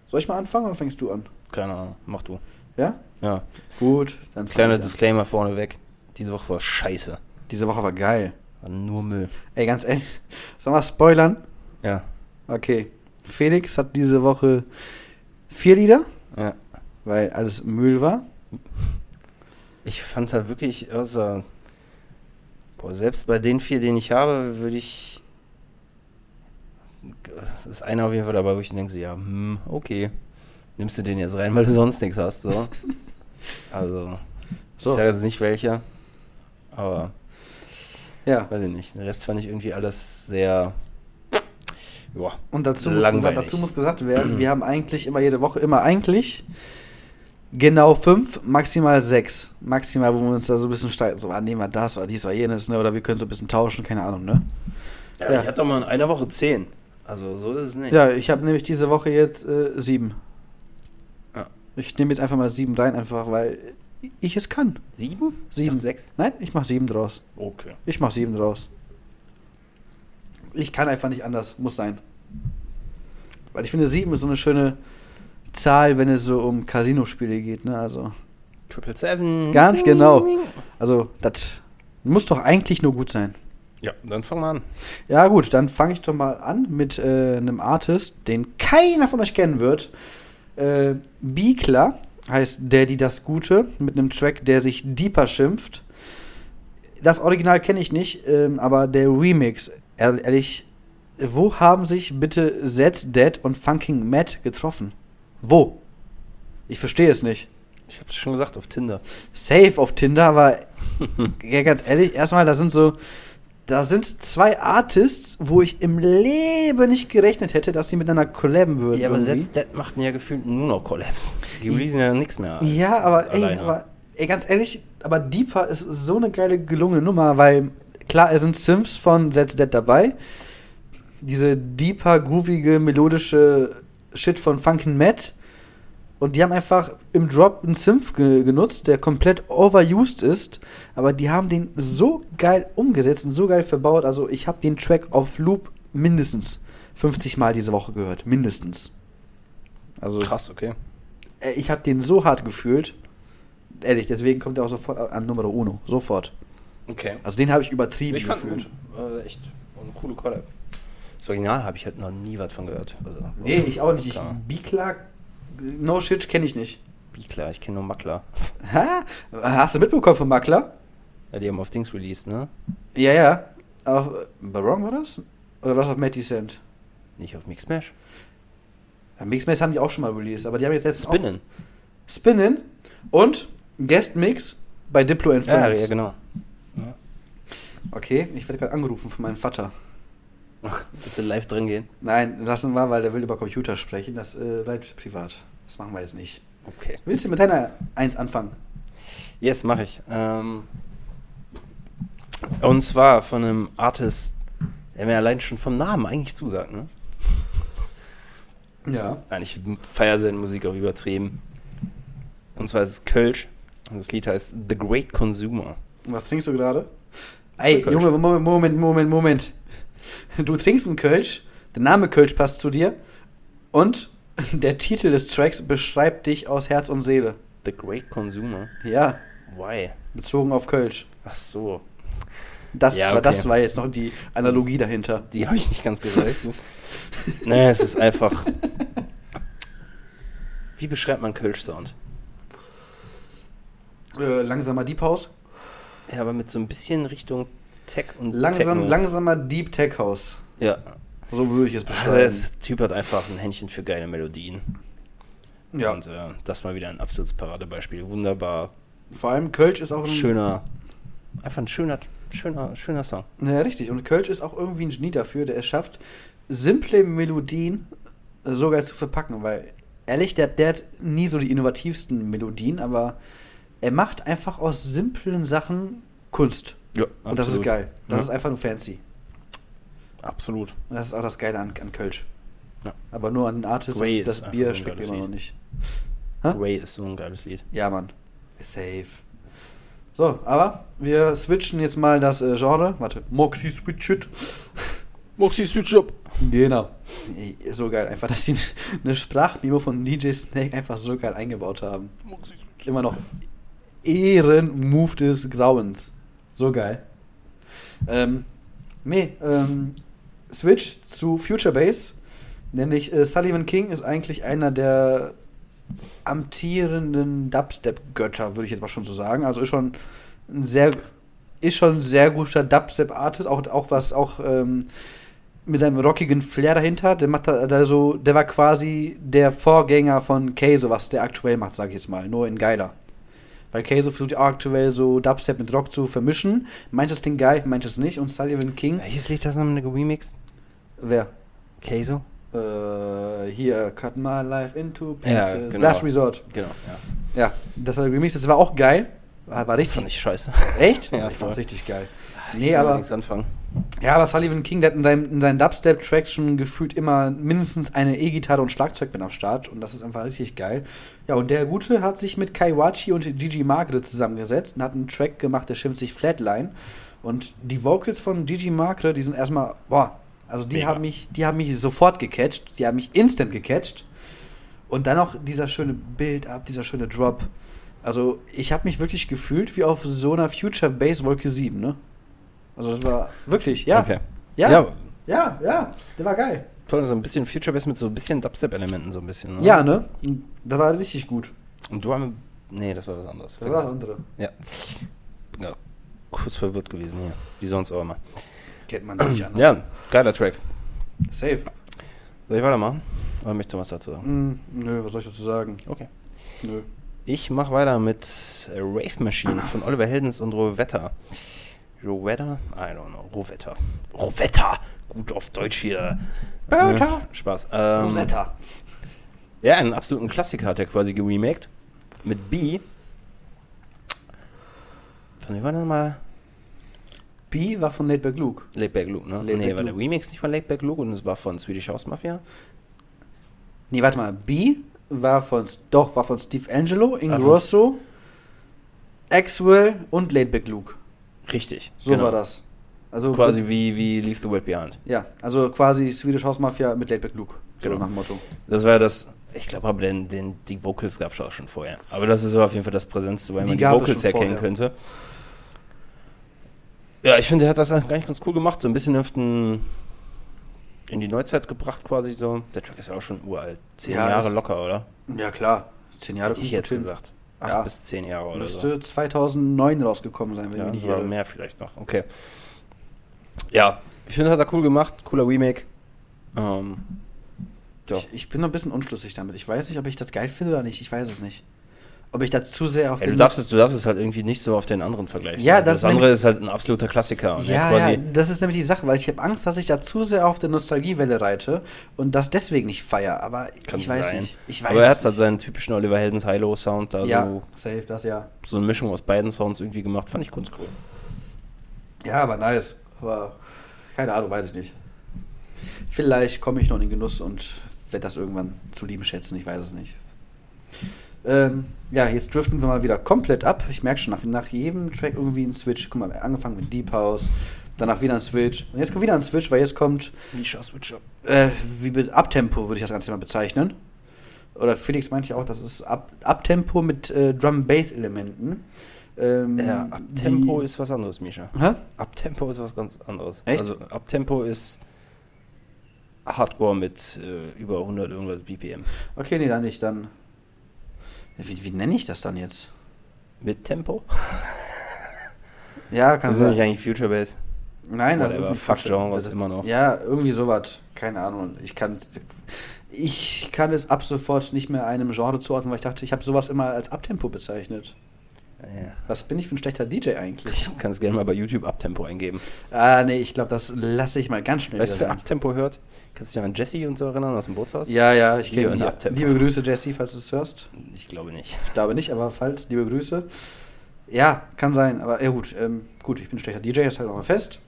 soll ich mal anfangen oder fängst du an? Keine Ahnung. Mach du. Ja? Ja. Gut, dann Kleiner. Disclaimer vorneweg. Diese Woche war scheiße. Diese Woche war geil. War nur Müll. Ey, ganz ehrlich, sollen wir spoilern? Ja. Okay. Felix hat diese Woche vier Lieder, Ja. weil alles Müll war. Ich fand halt wirklich, außer. Boah, selbst bei den vier, den ich habe, würde ich. ist einer auf jeden Fall dabei, wo ich denke, so, ja, hm, okay. Nimmst du den jetzt rein, weil du sonst nichts hast, so. Also, So. ich sage jetzt nicht welcher, aber Ja. weiß ich nicht. Den Rest fand ich irgendwie alles sehr. Ja. Und dazu muss, gesagt, dazu muss gesagt werden, wir haben eigentlich immer jede Woche, immer eigentlich genau fünf, maximal sechs. Maximal, wo wir uns da so ein bisschen streiten. So, ah, nehmen wir das oder dies oder jenes, ne? Oder wir können so ein bisschen tauschen, keine Ahnung, ne? ja. Ja. Ich hatte doch mal in einer Woche zehn. Also, so ist es nicht. Ja, ich habe nämlich diese Woche jetzt äh, sieben. Ja. Ich nehme jetzt einfach mal sieben rein, einfach weil ich es kann. Sieben? Sieben. sechs. Nein, ich mache sieben draus. Okay. Ich mache sieben draus. Ich kann einfach nicht anders, muss sein. Weil ich finde, sieben ist so eine schöne Zahl, wenn es so um Casino-Spiele geht, ne? Also, Triple Seven. Ganz genau. also das muss doch eigentlich nur gut sein. Ja, dann fangen wir an. Ja, gut, dann fange ich doch mal an mit äh, einem Artist, den keiner von euch kennen wird. Äh, Biekler heißt der, die das Gute, mit einem Track, der sich Deeper schimpft. Das Original kenne ich nicht, ähm, aber der Remix, ehr- ehrlich, wo haben sich bitte Zed's Dead und Funking Matt getroffen? Wo? Ich verstehe es nicht. Ich hab's schon gesagt, auf Tinder. Safe auf Tinder, aber ja, ganz ehrlich, erstmal, da sind so, da sind zwei Artists, wo ich im Leben nicht gerechnet hätte, dass sie miteinander collaben würden. Ja, aber. Setz Dead machten ja gefühlt nur noch Collabs. Die releasen ja nichts mehr. Ja, aber ey, alleine. aber ey, ganz ehrlich, aber Deeper ist so eine geile, gelungene Nummer, weil klar, es sind Sims von Zed's Dead dabei. Diese deeper, groovige, melodische Shit von Funkin' Matt. Und die haben einfach im Drop einen Synth ge genutzt, der komplett overused ist. Aber die haben den so geil umgesetzt und so geil verbaut. Also ich habe den Track auf Loop mindestens 50 Mal diese Woche gehört. Mindestens. Also Krass, okay. äh, ich habe den so hart gefühlt. Ehrlich, deswegen kommt er auch sofort an Numero Uno. Sofort. Okay. Also den habe ich übertrieben Ich fand gefühlt. gut. Äh, echt eine coole Collab. Das Original habe ich halt noch nie was von gehört. Also, Nee, ich auch nicht. Ich, Klar. No shit, kenne ich nicht. Wie klar, ich kenne nur Makler. Hä? Hast du mitbekommen von Makler? Ja, die haben auf Dings released, ne? Ja, ja. Auf, bei Wrong war das? Oder was auf Matty Cent? Nicht auf Mixmash. Ja, Mixmax haben die auch schon mal released, aber die haben jetzt letztens Spinnen. auch Spinnen und Guest Mix bei Diplo and Ja, Friends. ja, genau. Okay, ich werde gerade angerufen von meinem Vater. Ach, willst du live drin gehen? Nein, lassen wir, weil der will über Computer sprechen. Das äh, bleibt privat. Das machen wir jetzt nicht. Okay. Willst du mit deiner Eins anfangen? Yes, mache ich. Ähm, und zwar von einem Artist, der mir allein schon vom Namen eigentlich zusagt, ne? Ja. Nein, ich feiere seine Musik auch übertrieben. Und zwar ist es Kölsch. Und das Lied heißt The Great Consumer. Was trinkst du gerade? Ey, Kölsch. Junge, Moment, Moment, Moment, Moment. Du trinkst einen Kölsch, der Name Kölsch passt zu dir und der Titel des Tracks beschreibt dich aus Herz und Seele. The Great Consumer? Ja, Why? bezogen auf Kölsch. Ach so. Das, Ja, war, okay. das war jetzt noch die Analogie dahinter. Die habe ich nicht ganz gesagt. naja, es ist einfach. Wie beschreibt man Kölsch-Sound? Äh, langsamer Deep House. Ja, aber mit so ein bisschen Richtung Tech und Langsam, Techno. langsamer Deep Tech House. Ja. So würde ich es Also beschreiben. der Typ hat einfach ein Händchen für geile Melodien. ja. Und äh, das mal wieder ein absolutes Paradebeispiel. Wunderbar. Vor allem Kölsch ist auch ein Schöner. Einfach ein schöner, schöner, schöner Song. Ja, richtig. Und Kölsch ist auch irgendwie ein Genie dafür, der es schafft, simple Melodien äh, so geil zu verpacken. Weil, ehrlich, der, der hat nie so die innovativsten Melodien, aber er macht einfach aus simplen Sachen Kunst. Ja, Und das ist absolut. geil. Das Ja. ist einfach nur fancy. Absolut. Und das ist auch das Geile an, an Kölsch. Ja. Aber nur an den Artist, Grey das, ist das Bier so ein schmeckt geiles immer noch Lied. nicht. Hä? Ray ist so ein geiles Lied. Ja, Mann. Safe. So, aber wir switchen jetzt mal das äh, Genre. Warte. Moxie Switch It. Moxie Switch Up. Genau. So geil. Einfach, dass sie eine Sprachmemo von DJ Snake einfach so geil eingebaut haben. Moxie Switch Immer noch Ehrenmove des Grauens. So geil. Ähm, nee, ähm, Switch zu Future Bass. Nämlich äh, Sullivan King ist eigentlich einer der amtierenden Dubstep-Götter, würde ich jetzt mal schon so sagen. Also ist schon ein sehr, ist schon ein sehr guter Dubstep-Artist, auch, auch was auch ähm, mit seinem rockigen Flair dahinter. Der macht da, da so, der war quasi der Vorgänger von Keizo, was der aktuell macht, sage ich jetzt mal, nur in geiler. Weil Keizo versucht ja aktuell so Dubstep mit Rock zu vermischen. Manches klingt geil, manches nicht. Und Sullivan King, Welches Lied hast du nochmal remixed? wer? Keizo? Äh, hier, Cut My Life into Ja, Pieces. genau. Last Resort. Genau, ja. Ja, das hat er remixed, das war auch geil. War, war richtig. Fand ich scheiße. Echt? Ja, ich voll. fand's richtig geil. Ich Nee, aber, nichts anfangen. ja, aber Sullivan King, der hat in, seinem, in seinen Dubstep-Tracks schon gefühlt immer mindestens eine E-Gitarre und Schlagzeug mit am Start. Und das ist einfach richtig geil. Ja, und der Gute hat sich mit Kaiwachi und Gigi Margaret zusammengesetzt und hat einen Track gemacht, der schimpft sich Flatline. Und die Vocals von Gigi Margaret, die sind erstmal, boah, also die Mega. haben mich, die haben mich sofort gecatcht, die haben mich instant gecatcht. Und dann noch dieser schöne Build-up, dieser schöne Drop. Also, ich habe mich wirklich gefühlt wie auf so einer Future Bass Wolke 7, ne? Also, das war wirklich, ja. Okay. Ja. Ja. Ja, ja, der war geil. Toll, so ein bisschen Future Bass mit so ein bisschen Dubstep-Elementen, so ein bisschen. Ne? Ja, ne? Das war richtig gut. Und du haben. Nee, das war was anderes. Das war das andere. Ja. Bin ja kurz verwirrt gewesen hier. Wie sonst auch immer. Kennt man nicht anders. Ja, geiler Track. Safe. Soll ich weitermachen? Oder möchtest du was dazu sagen? Mm, nö, was soll ich dazu sagen? Okay. Nö. Ich mache weiter mit Rave Machine von Oliver Heldens und Rowetta. Rowetta? I don't know. Rowetta. Rowetta! Gut auf Deutsch hier. Ne? Spaß. Ähm, Rosetta. Ja, einen absoluten Klassiker hat er quasi geremaked. Mit B. Von wem war das mal? B war von Laidback Luke. Laidback Luke, ne? Laidback nee, war der Luke. Remix nicht von Laidback Luke und es war von Swedish House Mafia. Nee, warte mal. B war von, doch, war von Steve Angelo, Ingrosso, Axwell und Laidback Luke. Richtig. So genau. war das. Also Quasi wie, wie Leave the World Behind. Ja, also quasi Swedish House Mafia mit Laidback Luke. So Genau. nach dem Motto. Das war ja das. Ich glaube aber, den, den, die Vocals gab es auch schon vorher. Aber das ist auf jeden Fall das Präsentste, weil Die man die Vocals erkennen vorher. könnte. Ja, ich finde, er hat das eigentlich ganz cool gemacht. So ein bisschen auf den, in die Neuzeit gebracht, quasi so. Der Track ist ja auch schon uralt. Zehn Ja, Jahre locker, oder? Ja, klar. Zehn Jahre Hätte ich jetzt hin. gesagt. Acht Ja. bis zehn Jahre oder Müsste so. 2009 rausgekommen sein, wenn Ja, ich mich nicht irre. mehr vielleicht noch. Okay. Ja, ich finde, hat er cool gemacht. Cooler Remake. Ähm, ja. Ich, ich bin noch ein bisschen unschlüssig damit. Ich weiß nicht, ob ich das geil finde oder nicht. Ich weiß es nicht. Ob ich da zu sehr auf Ja, du, den- darfst es, du darfst es halt irgendwie nicht so auf den anderen vergleichen. Ja, Weil das das andere ist halt ein absoluter Klassiker. Ja, quasi, ja, das ist nämlich die Sache, weil ich habe Angst, dass ich da zu sehr auf der Nostalgiewelle reite und das deswegen nicht feier. Aber Kann ich weiß sein. nicht. Ich weiß Aber er es hat halt seinen typischen Oliver Heldens Hilo-Sound da ja, so, safe, das ja. so eine Mischung aus beiden Sounds irgendwie gemacht. Fand ich ganz cool. Ja, aber nice. Aber keine Ahnung, weiß ich nicht. Vielleicht komme ich noch in den Genuss und werde das irgendwann zu lieben schätzen. Ich weiß es nicht. Ähm, ja, jetzt driften wir mal wieder komplett ab. Ich merke schon, nach, nach jedem Track irgendwie ein Switch. Guck mal, angefangen mit Deep House, danach wieder ein Switch. Und jetzt kommt wieder ein Switch, weil jetzt kommt, Misha Switcher. äh, wie mit Abtempo würde ich das Ganze mal bezeichnen. Oder Felix meinte ja auch, das ist Ab Abtempo mit äh, Drum-Bass-Elementen. Ähm, Ja, Abtempo ist was anderes, Misha. Hä? Abtempo ist was ganz anderes. Echt? Also Abtempo ist Hardcore mit äh, über 100 irgendwas BPM. Okay, nee, dann nicht. Dann. Wie, wie nenne ich das dann jetzt? Mit Tempo? Ja, kann Das ist nicht sein. eigentlich Future Bass. Nein, das ist nicht Fuck. Genres Das ist immer noch. Ja, irgendwie sowas. Keine Ahnung. Ich kann, ich kann es ab sofort nicht mehr einem Genre zuordnen, weil ich dachte, ich habe sowas immer als Abtempo bezeichnet. Ja. Was bin ich für ein schlechter DJ eigentlich? Du kannst gerne mal bei YouTube Abtempo eingeben. ah, nee, ich glaube, das lasse ich mal ganz schnell Weißt du, wer. Abtempo hört? Kannst du dich an Jesse und so erinnern aus dem Bootshaus? Ja, ja, ich kenne. Abtempo. Liebe Grüße, Jesse, falls du es hörst. Ich glaube nicht. Ich glaube nicht, aber falls, liebe Grüße. Ja, kann sein, aber ja gut, ähm, gut, ich bin ein schlechter DJ, das halt auch mal fest.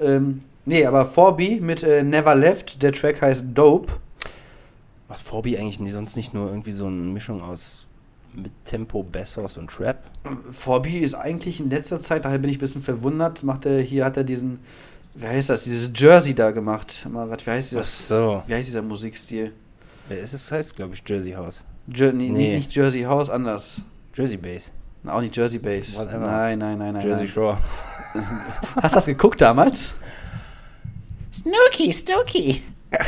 Ähm, nee, aber 4B mit äh, Never Left, der Track heißt Dope. Macht Forbi eigentlich nie- sonst nicht nur irgendwie so eine Mischung aus mit Tempo, Bessos und Trap? 4B ist eigentlich in letzter Zeit, daher bin ich ein bisschen verwundert, macht er, hier hat er diesen, wie heißt das, dieses Jersey da gemacht. Mal, was, wie heißt Ach das? so. Wie heißt dieser Musikstil? Es ist, heißt, glaube ich, Jersey House. Jer nee, Nee. Nicht Jersey House, anders. Jersey Bass. Auch nicht Jersey Bass. Whatever. Nein, nein, nein, nein. Jersey nein. Shore. Hast du das geguckt damals? Snooky, Snooky.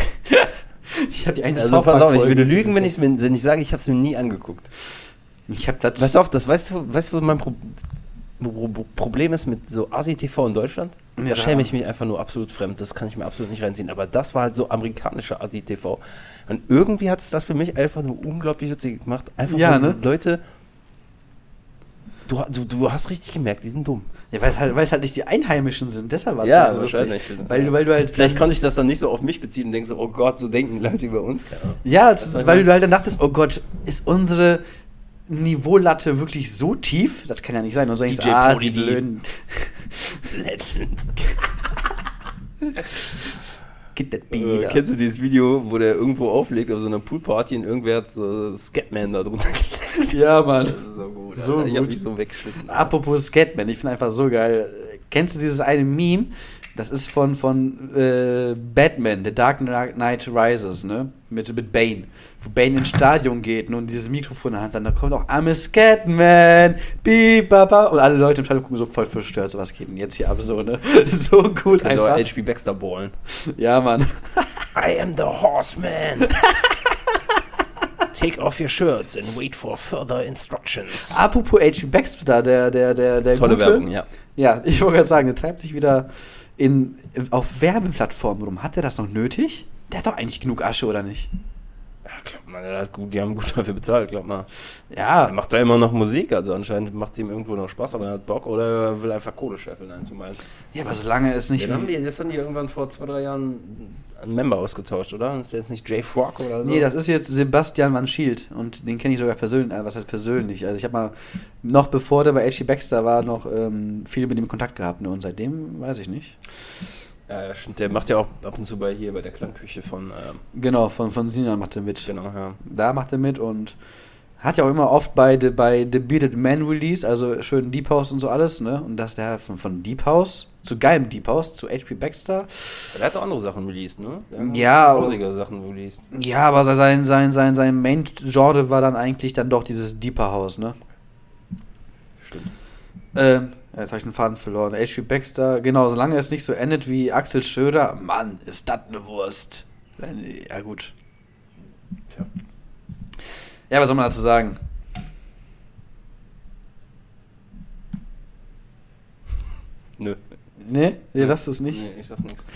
Ich habe die eine Also pass auf, ich würde lügen, wenn, mir, wenn ich sage, ich habe es mir nie angeguckt. Ich habe das. Pass auf, das weißt du, weißt du, was mein Pro Pro Pro Problem ist mit so Asi-TV in Deutschland? Da Ja. schäme ich mich einfach nur absolut fremd. Das kann ich mir absolut nicht reinziehen. Aber das war halt so amerikanischer Asi-TV. Und irgendwie hat es das für mich einfach nur unglaublich witzig gemacht. Einfach Ja, ne? Leute. Du, du, du hast richtig gemerkt, die sind dumm. Ja, weil es halt, halt nicht die Einheimischen sind. Deshalb war es Ja, so lustig. wahrscheinlich. Weil du, weil du halt. Vielleicht konnte ich das dann nicht so auf mich beziehen und denke so, oh Gott, so denken Leute über uns. Ja, ich weil du halt dann dachtest, oh Gott, ist unsere Niveaulatte wirklich so tief? Das kann ja nicht sein. Und so denkst, DJ ah, die Prodigy. blöden. Legend. Get that Äh, beat. kennst du dieses Video, wo der irgendwo auflegt auf so einer Poolparty und irgendwer hat so Scatman da drunter gelegt? ja, Mann. Das ist so gut. So Alter. Ich hab gut. mich so weggeschissen. Apropos Skatman, ich finde einfach so geil. Kennst du dieses eine Meme? Das ist von, von äh, Batman, The Dark Knight Rises, ne? Mit, mit Bane. Wo Bane ins Stadion geht ne? und dieses Mikrofon in der Hand hat. Da kommt auch I'm a Scatman, beep, baba. Und alle Leute im Stadion gucken so voll verstört. So, was geht denn jetzt hier ab? So, ne? So gut auch einfach. HP Baxter ballen. Ja, Mann. I am the horseman. Take off your shirts and wait for further instructions. Apropos H.P. Baxter, der, der, der, der Tolle Gute. Werbung, ja. Ja, ich wollte gerade sagen, der treibt sich wieder in, auf Werbeplattformen rum. Hat er das noch nötig? Der hat doch eigentlich genug Asche, oder nicht? Ja, glaub mal, der hat gut, die haben gut dafür bezahlt, glaub mal. Ja, Er macht da immer noch Musik, also anscheinend macht es ihm irgendwo noch Spaß oder er hat Bock oder er will einfach Kohle scheffeln, einzumeinen. ja aber solange es nicht. Ja, dann haben die, das haben die irgendwann vor zwei, drei Jahren einen Member ausgetauscht, oder? Ist der jetzt nicht Jay Frog oder so? Nee, das ist jetzt Sebastian Van Schild und den kenne ich sogar persönlich. Äh, was heißt persönlich? Also ich habe mal noch bevor der bei H.G. Baxter war, noch ähm, viel mit ihm Kontakt gehabt. Ne? Und seitdem weiß ich nicht. Ja, ja, stimmt. Der macht ja auch ab und zu bei hier bei der Klangküche von, ähm, Genau, von, von Sinan macht er mit. genau, ja. Da macht er mit und hat ja auch immer oft bei The, bei The Bearded Man Release, also schön Deep House und so alles, ne? Und dass der von, von Deep House zu geilem Deep House zu H.P. Baxter. Der hat auch andere Sachen released, ne? Ja, Rosige Sachen released. Ja, aber sein, sein, sein, sein Main-Genre war dann eigentlich dann doch dieses Deeper House, ne? Stimmt. Ähm, jetzt habe ich den Faden verloren. H.P. Baxter, genau, solange es nicht so endet wie Axel Schröder, Mann, ist das eine Wurst. Ja, gut. Tja. Ja, was soll man dazu sagen? Nö. Ne? Ihr sagst du es nicht? Nee, ich sag's nichts.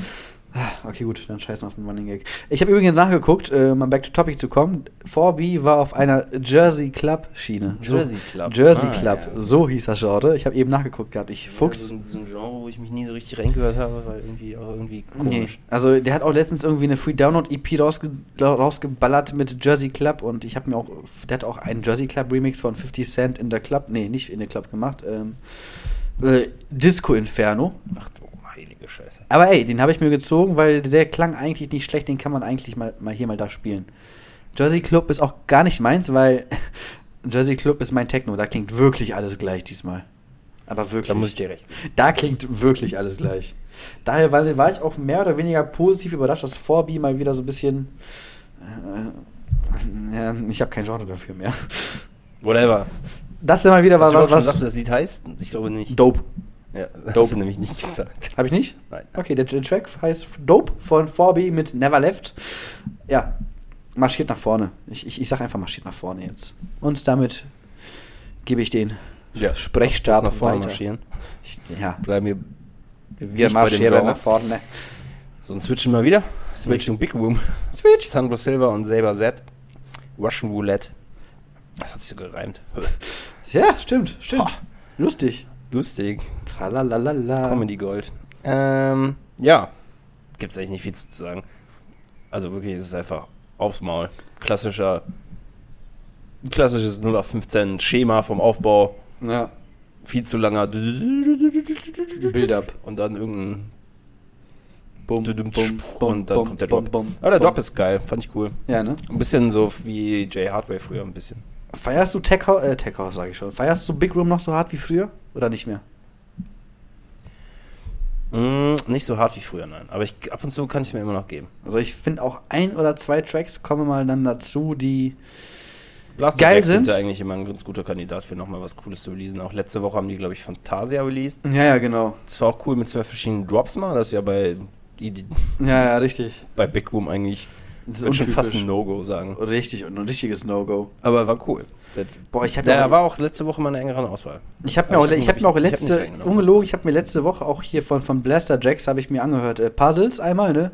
Ah, Okay, gut, dann scheißen wir auf den Running Gag. Ich habe übrigens nachgeguckt, äh, mal back to topic zu kommen. 4B war auf einer Jersey Club Schiene. Jersey Club. Jersey Ah, Club, ja. so hieß das Genre. Ich habe eben nachgeguckt gehabt. Ich Ja, Fuchs. so, ein- so ein Genre, wo ich mich nie so richtig reingehört habe, weil irgendwie auch irgendwie Nee. komisch. Also der hat auch letztens irgendwie eine Free Download EP rausge rausgeballert mit Jersey Club und ich habe mir auch, der hat auch einen Jersey Club Remix von 50 Cent in der Club, nee, nicht in der Club gemacht, ähm, äh, Disco Inferno. Ach du heilige Scheiße. Aber ey, den habe ich mir gezogen, weil der klang eigentlich nicht schlecht, den kann man eigentlich mal, mal hier mal da spielen. Jersey Club ist auch gar nicht meins, weil Jersey Club ist mein Techno, da klingt wirklich alles gleich diesmal. Aber wirklich. Da muss ich dir recht. Da klingt wirklich alles gleich. Daher war, war ich auch mehr oder weniger positiv überrascht, dass 4B mal wieder so ein bisschen. Äh, ja, ich habe kein Genre dafür mehr. Whatever. Das mal wieder Hast was. du was, was das Lied heißt? Ich glaube nicht. Dope. Ja, das Dope. hast du nämlich nicht gesagt. Habe ich nicht? Nein. Okay, der, der Track heißt Dope von 4B mit Never Left. Ja, marschiert nach vorne. Ich, ich, ich sag einfach marschiert nach vorne jetzt. Und damit gebe ich den Ja, Sprechstab nach vorne weiter. marschieren. Ich, ja, Bleiben wir. wir marschieren nach vorne. Sonst switchen wir wieder. Switch. Richtung Big Room. Switch. Sandro Silva und Saber Z. Russian Roulette. Das hat sich so gereimt. Ja, stimmt, stimmt. Ha. Lustig. Lustig. Tralalala. Comedy Gold. Ähm, ja. Gibt's eigentlich nicht viel zu sagen. Also wirklich, es ist einfach aufs Maul. Klassischer, klassisches 0 auf 15 Schema vom Aufbau. Ja. viel zu langer Build-up. und dann irgendein Bum, bum, bum, und dann bum, kommt der bum, Drop. bum, Aber der bum. Drop ist geil, fand ich cool. Ja, ne? Ein bisschen so wie Jay Hardway früher ein bisschen. Feierst du Tech House, äh, Tech House sag ich schon. Feierst du Big Room noch so hart wie früher? Oder nicht mehr? Mm, nicht so hart wie früher, nein. Aber ich, ab und zu kann ich mir immer noch geben. Also ich finde auch ein oder zwei Tracks kommen mal dann dazu, die Blaster Geil sind sind. ja eigentlich immer ein ganz guter Kandidat für nochmal was Cooles zu releasen. Auch letzte Woche haben die, glaube ich, Fantasia released. Ja, ja, genau. Das war auch cool mit zwei verschiedenen Drops mal. Das ist ja bei, die, die, Ja, ja, richtig. bei Big Room eigentlich, Das ich würde schon fast ein No-Go sagen. Richtig und ein richtiges No-Go. Aber war cool. Der, Boah, ich habe der auch, war auch letzte Woche mal eine engere Auswahl. ich hab mir auch, ich hab ich mir auch ich- ich letzte, reingenommen. ungelogen, ich habe mir letzte Woche auch hier von, von Blaster Jacks habe ich mir angehört, äh, Puzzles einmal, ne?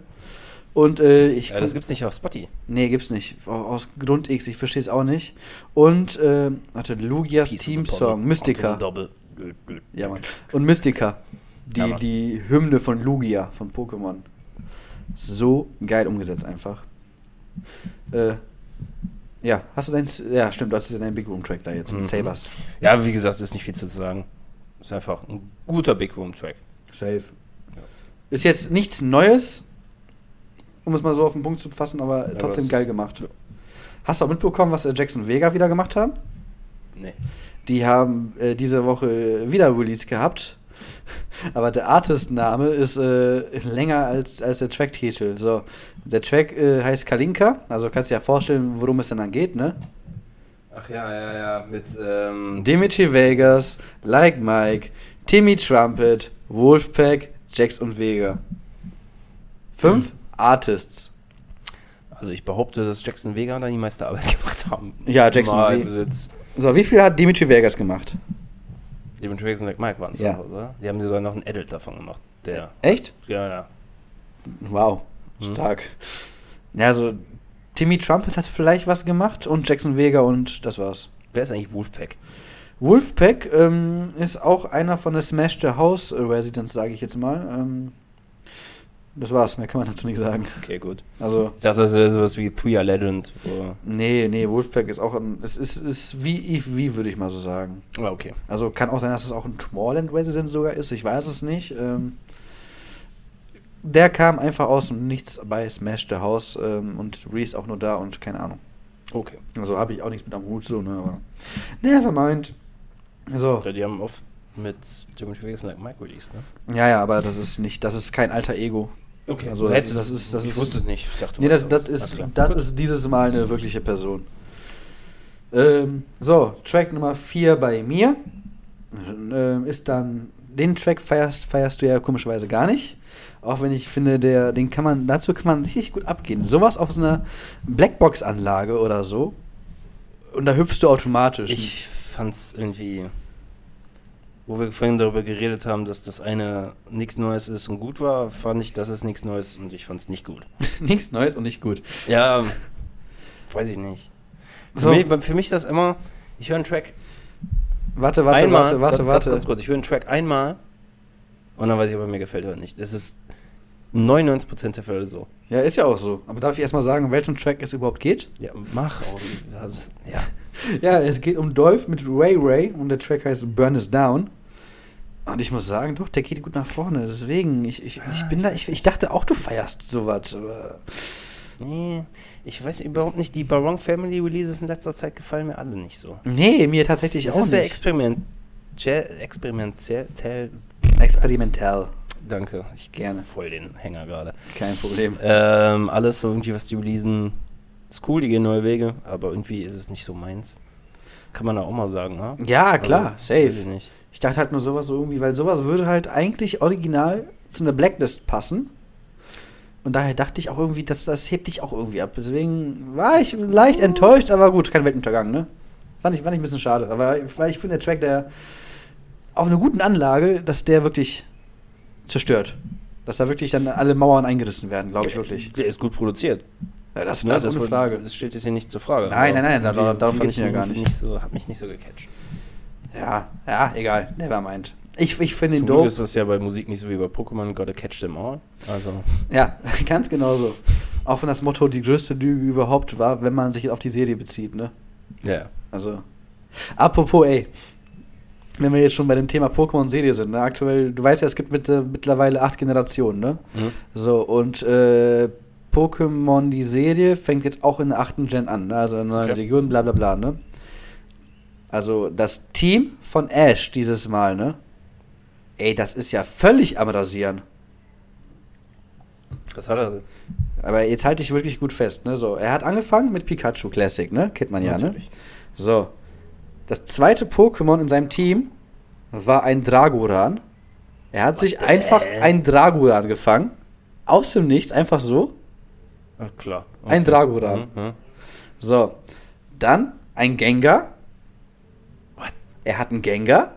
Und äh, ich Ja, das gibt's nicht auf Spotty. Nee, gibt's nicht. Au- Aus Grund X, ich verstehe es auch nicht. Und, äh, warte, Lugias Team Song, Mystica. Ja, Mann. Und Mystica. Die, Ja, die Hymne von Lugia, von Pokémon. So geil umgesetzt einfach. Äh, ja, hast du dein, ja, stimmt, du hast ja deinen Big Room Track da jetzt mit Mhm. Sabers. Ja, wie gesagt, ist nicht viel zu sagen. Ist einfach ein guter Big Room Track. Safe. Ist jetzt nichts Neues, um es mal so auf den Punkt zu fassen, aber aber trotzdem geil gemacht. Hast du auch mitbekommen, was äh, Jackson Vega wieder gemacht haben? Nee. Die haben äh, diese Woche wieder Release gehabt. Aber der Artist-Name ist äh, länger als, als der Track-Titel. So, der Track äh, heißt Kalinka. Also kannst du dir ja vorstellen, worum es denn dann geht, ne? Ach ja, ja, ja, mit, ähm, Dimitri Vegas, Like Mike, Timmy Trumpet, Wolfpack, Jax und Vega. Fünf Artists. Also ich behaupte, dass Jackson Vega da die meiste Arbeit gemacht haben. Ja, Jackson Mal Ve- Besitz. So, wie viel hat Dimitri Vegas gemacht? Demontre Vegas und Like Mike waren es Ja. zu Hause. Die haben sogar noch ein Edit davon gemacht. Der, Echt? ja, ja. Wow. Stark. Ja, also Timmy Trumpet hat vielleicht was gemacht und Jackson Vega und das war's. Wer ist eigentlich Wolfpack? Wolfpack ähm, ist auch einer von der Smash the House Residents, sage ich jetzt mal. Ähm, das war's, mehr kann man dazu nicht sagen. Okay, gut. Also, Ich dachte, das wäre sowas wie Three Are Legend. Nee, nee, Wolfpack ist auch ein, es ist, ist wie Eve V, würde ich mal so sagen. ah, okay. Also kann auch sein, dass es auch ein Tomorrowland Resident sogar ist, ich weiß es nicht. Ähm, der kam einfach aus dem Nichts bei Smash the House ähm, und Reese auch nur da und keine Ahnung. Okay. Also habe ich auch nichts mit am Hut so, ne, aber nevermind. So, Ja, die haben oft mit Demontre Vegas und Like Mike released, ne? ja, ja, aber das ist nicht, das ist kein alter Ego. Okay. Also das ist- das ist- das ich ist- wusste es nicht. Ich dachte, Nee, das, das, ist, das ist dieses Mal eine wirkliche Person. Ähm, so, Track Nummer 4 bei mir ähm, ist dann, den Track feierst, feierst du ja komischerweise gar nicht. Auch wenn ich finde, der, den kann man, dazu kann man richtig gut abgehen. Sowas auf so einer Blackbox-Anlage oder so. Und da hüpfst du automatisch. Ich fand's irgendwie, wo wir vorhin darüber geredet haben, dass das eine nichts Neues ist und gut war, fand ich, dass es nichts Neues und ich fand's nicht gut. Nichts Neues und nicht gut. Ja, weiß ich nicht. Für, So. mich, für mich ist das immer, ich höre einen Track Warte, warte, einmal, warte, warte, ganz, warte. Ganz, ganz kurz, ich höre einen Track einmal und dann weiß ich, ob er mir gefällt oder nicht. Das ist 99% der Fälle so. Ja, ist ja auch so. Aber darf ich erstmal sagen, um welchen Track es überhaupt geht? Ja, mach auch. Also, ja. Ja, es geht um Dolph mit Ray Ray und der Track heißt Burn Is Down. Und ich muss sagen, doch, der geht gut nach vorne. Deswegen, ich, ich, ich bin da, ich, ich dachte auch, du feierst sowas. aber- Nee, ich weiß überhaupt nicht, die Barong Family Releases in letzter Zeit gefallen mir alle nicht so. Nee, mir tatsächlich Es auch ist sehr nicht. experimentell, experimentell, Experimentell. Danke, ich Gerne. voll den Hänger gerade. Kein Problem. Ähm, alles so irgendwie, was die releasen, ist cool, die gehen neue Wege, aber irgendwie ist es nicht so meins. Kann man da auch mal sagen, ha? Ja, klar, Also, weiß ich safe. nicht. Ich dachte halt nur sowas so irgendwie, weil sowas würde halt eigentlich original zu einer Blacklist passen. Und daher dachte ich auch irgendwie, dass das hebt dich auch irgendwie ab. Deswegen war ich leicht enttäuscht, aber gut, kein Weltuntergang, ne? Fand ich, fand ich ein bisschen schade. Aber weil ich finde, der Track, der auf einer guten Anlage, dass der wirklich zerstört. Dass da wirklich dann alle Mauern eingerissen werden, glaube ich wirklich. Der ist gut produziert. Ja, das, Ne, das ist ohne wird- Frage. Das steht jetzt hier nicht zur Frage. Nein, nein, nein, da- irgendwie darum fand geht's ich mir ja gar irgendwie nicht. so, hat mich nicht so gecatcht. Ja, ja, egal. Nevermind. Ich, ich finde ihn dope. ist das ja bei Musik nicht so wie bei Pokémon, gotta catch them all. Also, Ja, ganz genau so. Auch wenn das Motto die größte Lüge überhaupt war, wenn man sich auf die Serie bezieht, ne? ja. Also. Apropos, ey. Wenn wir jetzt schon bei dem Thema Pokémon-Serie sind, ne? aktuell, du weißt ja, es gibt mit, äh, mittlerweile acht Generationen, ne? Mhm. So, und äh, Pokémon, die Serie, fängt jetzt auch in der achten Gen an, ne? also in neuen Okay. Regionen, bla bla bla, ne? Also das Team von Ash dieses Mal, ne? Ey, das ist ja völlig am Rasieren. Was hat er? Aber jetzt halte ich wirklich gut fest, ne? So, er hat angefangen mit Pikachu Classic, ne? Kennt man ja, ne? Natürlich. So. Das zweite Pokémon in seinem Team war ein Dragoran. Er hat sich einfach ein Dragoran gefangen. Aus dem Nichts, einfach so. Ach, klar. Ein Dragoran. Mhm, mhm. So. Dann ein Gengar. What? Er hat einen Gengar.